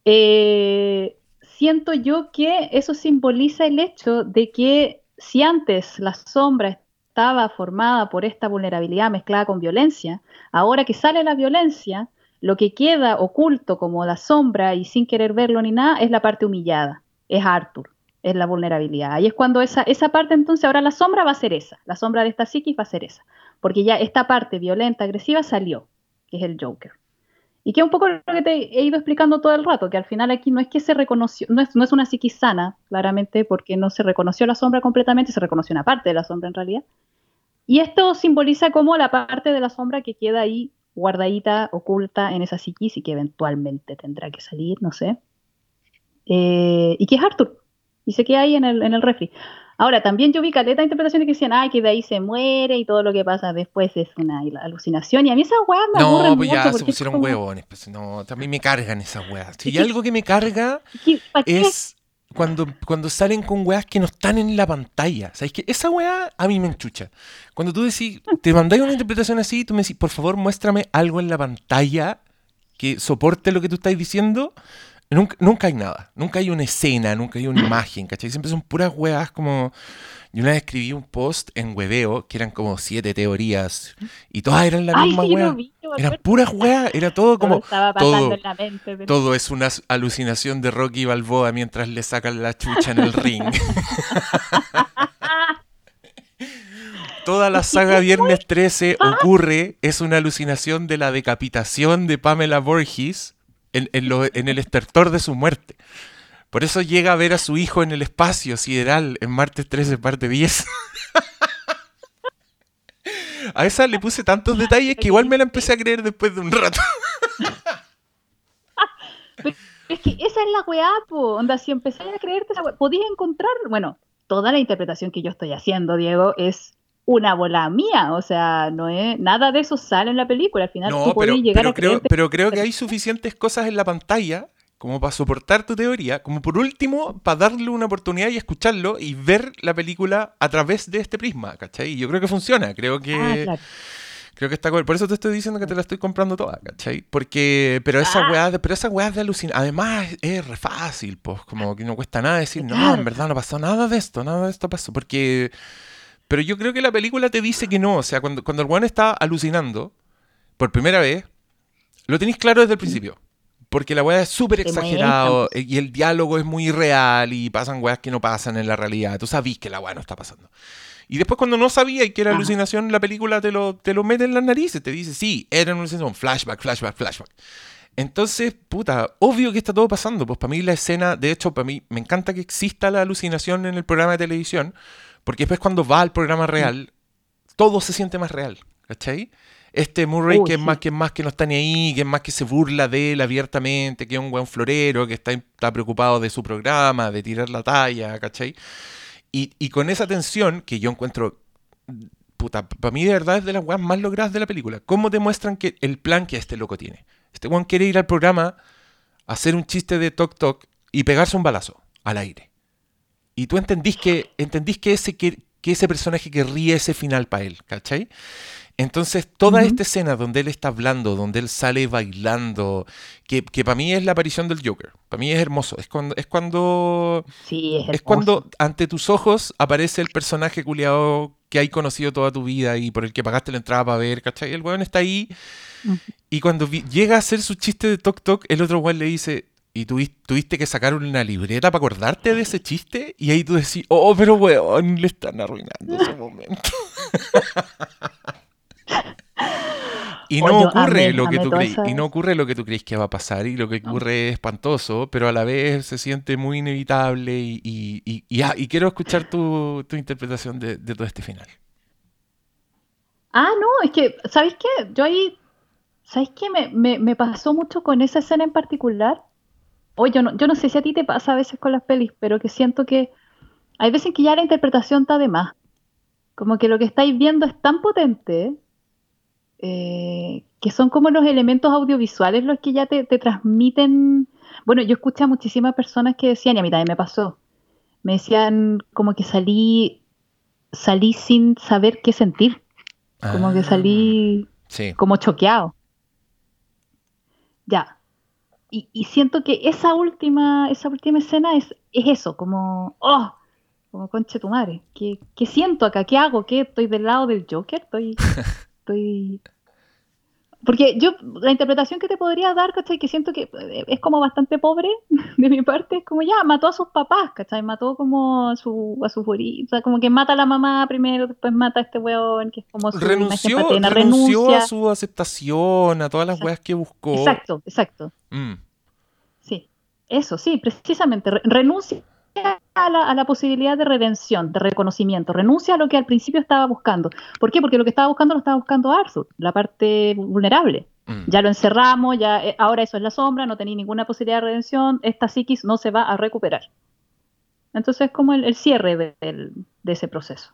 D: eh, siento yo que eso simboliza el hecho de que si antes la sombra estaba formada por esta vulnerabilidad mezclada con violencia, ahora que sale la violencia, lo que queda oculto como la sombra y sin querer verlo ni nada es la parte humillada, es Arthur, es la vulnerabilidad. Ahí es cuando esa, esa parte entonces ahora la sombra va a ser esa, la sombra de esta psiquis va a ser esa, porque ya esta parte violenta, agresiva salió, que es el Joker. Y que un poco lo que te he ido explicando todo el rato, que al final aquí no es que se reconoció, no es, no es una psiquis sana, claramente, porque no se reconoció la sombra completamente, se reconoció una parte de la sombra en realidad. Y esto simboliza como la parte de la sombra que queda ahí guardadita, oculta en esa psiquis y que eventualmente tendrá que salir, no sé. Eh, y que es Arthur. Y se queda ahí en el, en el refri. Ahora, también yo vi caleta de interpretaciones que decían, ay, que de ahí se muere y todo lo que pasa después es una alucinación. Y a mí esas weas me
C: No,
D: aburren
C: pues
D: mucho
C: ya se pusieron
D: como,
C: huevones. Pues, no, también me cargan esas weas. Si hay
D: que-
C: algo que me carga es cuando, cuando salen con weas que no están en la pantalla. ¿Sabes qué? Esa wea a mí me enchucha. Cuando tú decís, te mandáis una interpretación así, tú me decís, por favor, muéstrame algo en la pantalla que soporte lo que tú estás diciendo. Nunca, nunca hay nada. Nunca hay una escena, nunca hay una imagen, ¿cachai? Siempre son puras weas como... Yo una vez escribí un post en Webeo que eran como siete teorías y todas eran la
D: Ay,
C: misma wea.
D: vi,
C: Eran puras weas, era todo como
D: estaba
C: todo,
D: en la mente. pero-
C: todo es una alucinación de Rocky Balboa mientras le sacan la chucha en el ring. [LAUGHS] Toda la saga Viernes 13 ocurre, es una alucinación de la decapitación de Pamela Voorhees en, el estertor de su muerte. Por eso llega a ver a su hijo en el espacio sideral en martes 13, parte 10. A esa le puse tantos detalles que igual me la empecé a creer después de un rato. [LAUGHS]
D: Es que esa es la weá, po. Onda, si empecé a creerte esa weá, podías encontrar. Bueno, toda la interpretación que yo estoy haciendo, Diego, es una bola mía. O sea, no es. Nada de eso sale en la película. Al final
C: No,
D: tú
C: pero,
D: llegar
C: pero
D: a
C: creo, pero creo que hay suficientes cosas en la pantalla como para soportar tu teoría, como por último, para darle una oportunidad y escucharlo y ver la película a través de este prisma, ¿cachai? Y yo creo que funciona, creo que...
D: Ah, claro.
C: Creo que está cool. Por eso te estoy diciendo que te la estoy comprando toda, ¿cachai? Porque, pero esa
D: Ah.
C: weá de, pero esa weá de alucinar, además es, re fácil, pues, como que no cuesta nada decir, no, en verdad no pasó nada de esto, nada de esto pasó, porque, pero yo creo que la película te dice que no, o sea, cuando, cuando el weón está alucinando, por primera vez, lo tenéis claro desde el principio. Porque la weá es súper exagerado eh, y el diálogo es muy real y pasan weas que no pasan en la realidad. Tú sabís que la weá no está pasando. Y después cuando no sabía y que era
D: Ajá.
C: alucinación, la película te lo, te lo mete en las narices. Te dice, sí, era una alucinación, flashback, flashback, flashback. Entonces, puta, obvio que está todo pasando. Pues para mí la escena, de hecho, para mí me encanta que exista la alucinación en el programa de televisión, porque después cuando va al programa real, todo se siente más real, ¿cachai? Este Murray
D: Uy,
C: que es
D: sí.
C: más que es más que no está ni ahí, que es más que se burla de él abiertamente, que es un buen florero, que está, está preocupado de su programa, de tirar la talla, ¿cachai? Y, y con esa tensión que yo encuentro, puta, para mí de verdad es de las weas más logradas de la película. ¿Cómo demuestran que el plan que este loco tiene? Este weón quiere ir al programa, hacer un chiste de toc toc y pegarse un balazo al aire. Y tú entendís que, entendís que ese, que, que ese personaje querría ese final para él, ¿cachai? Entonces, toda esta escena donde él está hablando, donde él sale bailando, que, que para mí es la aparición del Joker. Para mí es hermoso. Es cuando, es cuando
D: Sí, es,
C: es cuando ante tus ojos aparece el personaje culiado que hay conocido toda tu vida y por el que pagaste la entrada para ver, ¿cachai? El weón está ahí y cuando llega a hacer su chiste de toc toc, el otro weón le dice, y tuvis- tuviste que sacar una libreta para acordarte de ese chiste y ahí tú decís, oh, pero weón, le están arruinando ese momento. [LAUGHS] y no
D: Oh,
C: ocurre
D: amé-
C: lo que tú
D: esa-
C: y no ocurre lo que tú crees que va a pasar y lo que ocurre es espantoso, pero a la vez se siente muy inevitable y, y, y- y- ah, quiero escuchar tu, tu interpretación de, de todo este final.
D: Ah, no, es que, ¿sabéis qué? Yo ahí, ¿sabéis qué? Me, me, me pasó mucho con esa escena en particular. Oye, yo no, yo no sé si a ti te pasa a veces con las pelis, pero que siento que hay veces que ya la interpretación está de más. Como que lo que estáis viendo es tan potente eh, que son como los elementos audiovisuales los que ya te, te transmiten. Bueno, yo escuché a muchísimas personas que decían, y a mí también me pasó, me decían como que salí, salí sin saber qué sentir. Como que
C: Ah,
D: salí
C: Sí.
D: como choqueado. Ya. Y, y siento que esa última, esa última escena es, es eso, como, oh, como conche tu madre. ¿Qué, qué siento acá? ¿Qué hago? ¿Qué? ¿Estoy del lado del Joker? Estoy. [LAUGHS] estoy... Porque yo, la interpretación que te podría dar, ¿cachai? Que siento que eh, es como bastante pobre [LAUGHS] de mi parte, es como ya, mató a sus papás, ¿cachai? Mató como a su, a sus o sea, como que mata a la mamá primero, después mata a este weón, que es como su
C: renunció, renunció
D: renuncia.
C: a su aceptación, a todas las
D: Exacto.
C: weas que buscó.
D: Exacto, exacto.
C: Mm,
D: Sí, eso, sí, precisamente. re- renuncia a la, a la posibilidad de redención, de reconocimiento. Renuncia a lo que al principio estaba buscando. ¿Por qué? Porque lo que estaba buscando lo estaba buscando Arthur, la parte vulnerable.
C: mm.
D: Ya lo encerramos, ya eh, ahora eso es la sombra, no tenía ninguna posibilidad de redención, esta psiquis no se va a recuperar. Entonces es como el, el cierre de ese proceso.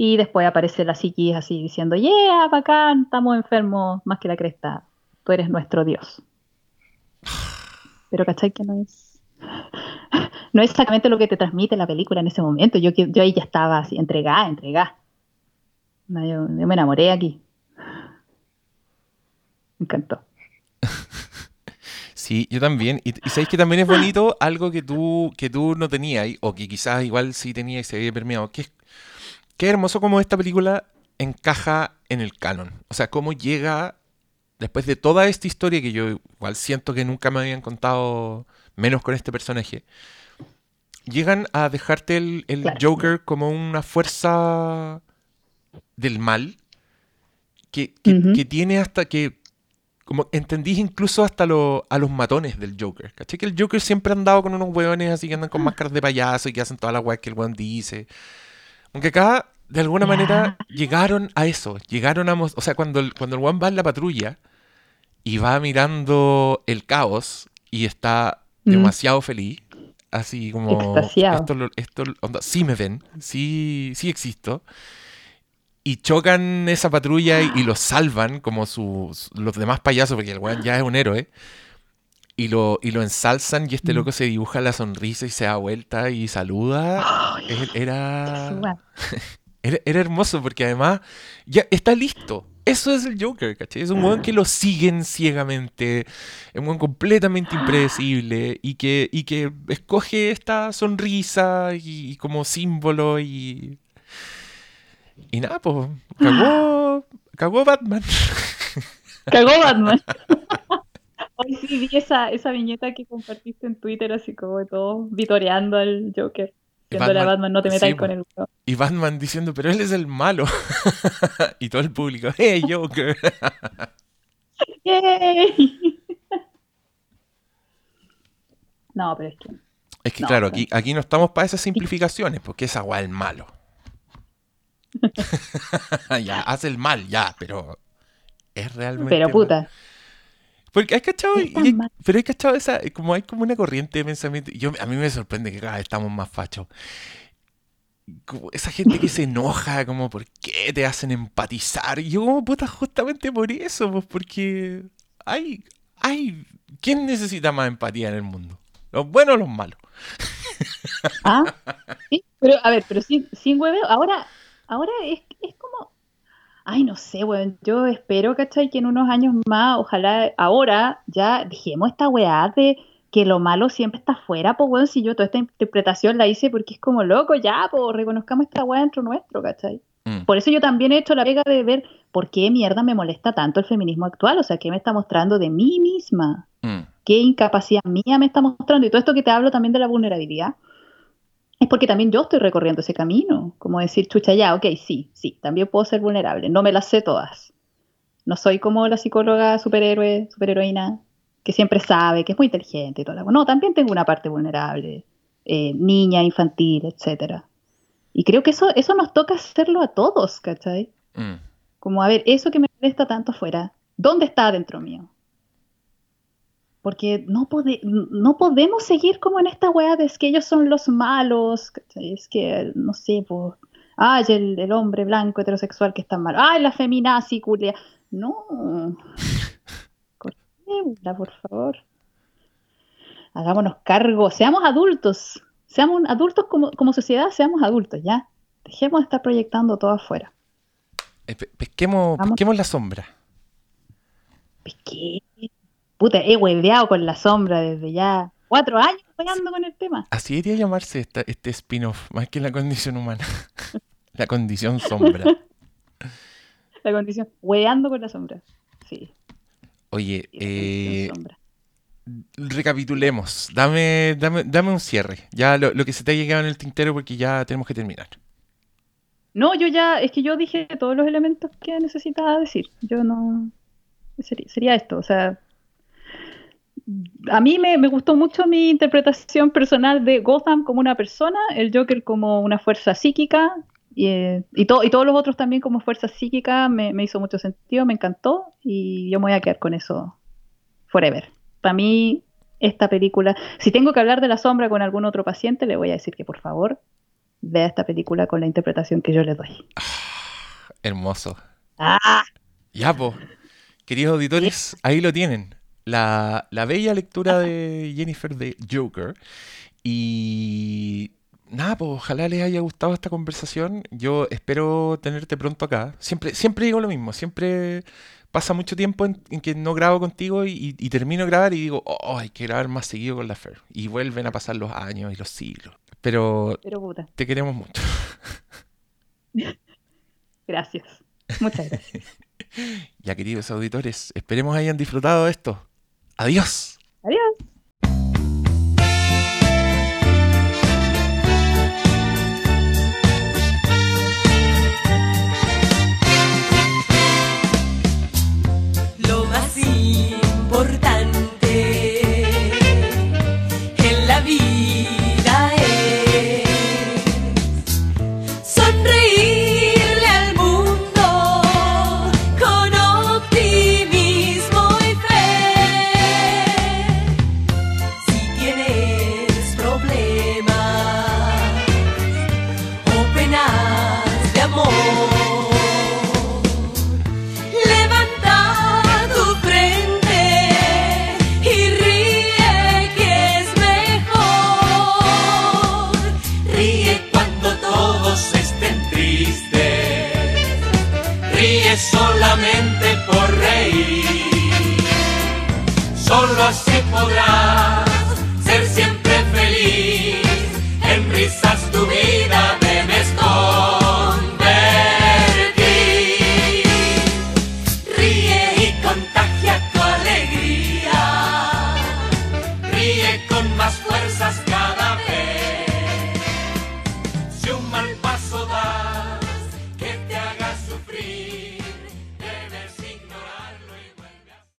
D: Y después aparece la psiquis así diciendo, yeah, bacán, estamos enfermos más que la cresta, tú eres nuestro Dios. [SIGHS] Pero ¿cachai que no es? No es exactamente lo que te transmite la película en ese momento. Yo, yo ahí ya estaba así, entregada, entregada. No, yo, yo me enamoré aquí. Me encantó.
C: Sí, yo también. Y, y sabéis que también es bonito [LAUGHS] algo que tú, que tú no tenías, o que quizás igual sí tenías y se había permeado. Que es qué hermoso cómo esta película encaja en el canon. O sea, cómo llega, después de toda esta historia que yo igual siento que nunca me habían contado, menos con este personaje, llegan a dejarte el, el
D: Claro.
C: Joker como una fuerza del mal que, que- tiene hasta que como entendís incluso hasta lo- a los matones del Joker. ¿Cachai? Que el Joker siempre ha andado con unos hueones así que andan con máscaras de payaso y que hacen todas las weas que el weón dice. Aunque acá, de alguna manera, llegaron a eso. Llegaron a... O sea, cuando el, cuando el weón va en la patrulla y va mirando el caos y está
D: Mm.
C: demasiado feliz, así como...
D: Extasiado.
C: Esto, esto, onda, sí me ven, sí, sí existo. Y chocan esa patrulla y, y los salvan como sus, los demás payasos, porque el weón ya es un héroe. Y lo, y lo ensalzan y este
D: Mm.
C: loco se dibuja la sonrisa y se da vuelta y saluda. Era, [LAUGHS] era, era hermoso porque además ya está listo. Eso es el Joker, ¿cachai? Es un weón que lo siguen ciegamente, es un weón completamente impredecible y que, y que escoge esta sonrisa y, como símbolo y... Y nada, pues cagó, cagó Batman. [LAUGHS]
D: Cagó Batman. [LAUGHS] Hoy sí vi esa, esa viñeta que compartiste en Twitter, así como de todo vitoreando al Joker. Diciéndole a
C: Batman-
D: Batman, no te metas
C: sí,
D: con weón".
C: Y Batman diciendo, pero él es el malo. [LAUGHS] y todo el público, hey Joker. [LAUGHS]
D: ¡Yay! [LAUGHS] No, pero es que.
C: Es que
D: No,
C: claro, aquí, aquí no estamos para esas simplificaciones, porque es el malo. ya, hace el mal, ya, pero es realmente.
D: Pero
C: mal. Porque hay cachado, hay- pero hay cachado esa, como hay como una corriente de pensamiento. Yo, a mí me sorprende que cada vez estamos más fachos. Como esa gente que se enoja, como, ¿por qué te hacen empatizar? Y yo, como, puta, justamente por eso, pues, porque hay, hay, ¿quién necesita más empatía en el mundo? ¿Los buenos o los malos?
D: ¿Ah? Sí, pero a ver, pero sin, sin hueveo, ahora, ahora es, es. Ay, no sé, weón. Yo espero, ¿cachai? Que en unos años más, ojalá ahora ya dejemos esta weá de que lo malo siempre está afuera, pues, weón. Si yo toda esta interpretación la hice porque es como loco, ya, pues, reconozcamos esta weá dentro nuestro, ¿cachai?
C: Mm.
D: Por eso yo también he hecho la pega de ver por qué mierda me molesta tanto el feminismo actual, o sea, qué me está mostrando de mí misma.
C: Mm.
D: qué incapacidad mía me está mostrando. Y todo esto que te hablo también de la vulnerabilidad, es porque también yo estoy recorriendo ese camino. Como decir, chucha, ya, ok, sí, sí, también puedo ser vulnerable. No me las sé todas. No soy como la psicóloga superhéroe, superheroína, que siempre sabe, que es muy inteligente y todo. No, también tengo una parte vulnerable, eh, niña, infantil, etcétera. Y creo que eso, eso nos toca hacerlo a todos, ¿cachai?
C: Mm.
D: Como, a ver, eso que me molesta tanto afuera, ¿dónde está dentro mío? Porque no, pode- no podemos seguir como en esta weá de es que ellos son los malos, es que, no sé, pues, ay, el, el hombre blanco heterosexual que está malo, ay, la feminazi, culia. No, [LAUGHS] por favor. Hagámonos cargo, seamos adultos, seamos adultos como, como sociedad, seamos adultos, ya. Dejemos de estar proyectando todo afuera.
C: Eh, pe- Pesquemos, pesquemos la sombra.
D: Es que, puta, he hueveado con la sombra desde ya cuatro años pegando con el tema.
C: Así debería llamarse esta- este spin-off, más que la condición humana. [LAUGHS] la condición sombra. [LAUGHS]
D: La condición, hueveando con la sombra. Sí.
C: Oye,
D: sí,
C: eh,
D: sombra.
C: recapitulemos. Dame, dame, dame un cierre. Ya lo, lo que se te ha llegado en el tintero porque ya tenemos que terminar.
D: No, yo ya, es que yo dije todos los elementos que necesitaba decir. Yo no. Sería, sería esto, o sea. A mí me, me gustó mucho mi interpretación personal de Gotham como una persona, el Joker como una fuerza psíquica, y, eh, y, to- y todos los otros también como fuerza psíquica, me, me hizo mucho sentido, me encantó, y yo me voy a quedar con eso forever. Para mí, esta película, si tengo que hablar de la sombra con algún otro paciente, le voy a decir que por favor vea esta película con la interpretación que yo le doy.
C: Hermoso.
D: ¡Ah!
C: Ya, po. Queridos auditores, ahí lo tienen. La, la bella lectura de Jennifer de Joker. Y nada, pues ojalá les haya gustado esta conversación. Yo espero tenerte pronto acá. Siempre, siempre digo lo mismo, siempre pasa mucho tiempo en, en que no grabo contigo y, y termino de grabar y digo, oh, hay que grabar más seguido con la Fer. Y vuelven a pasar los años y los siglos. Pero
D: Pero puta,
C: te queremos mucho. [LAUGHS]
D: gracias. Muchas gracias. [LAUGHS]
C: Ya, queridos auditores, esperemos hayan disfrutado de esto. Adiós.
D: Adiós.
B: Por reír. Solo así podrás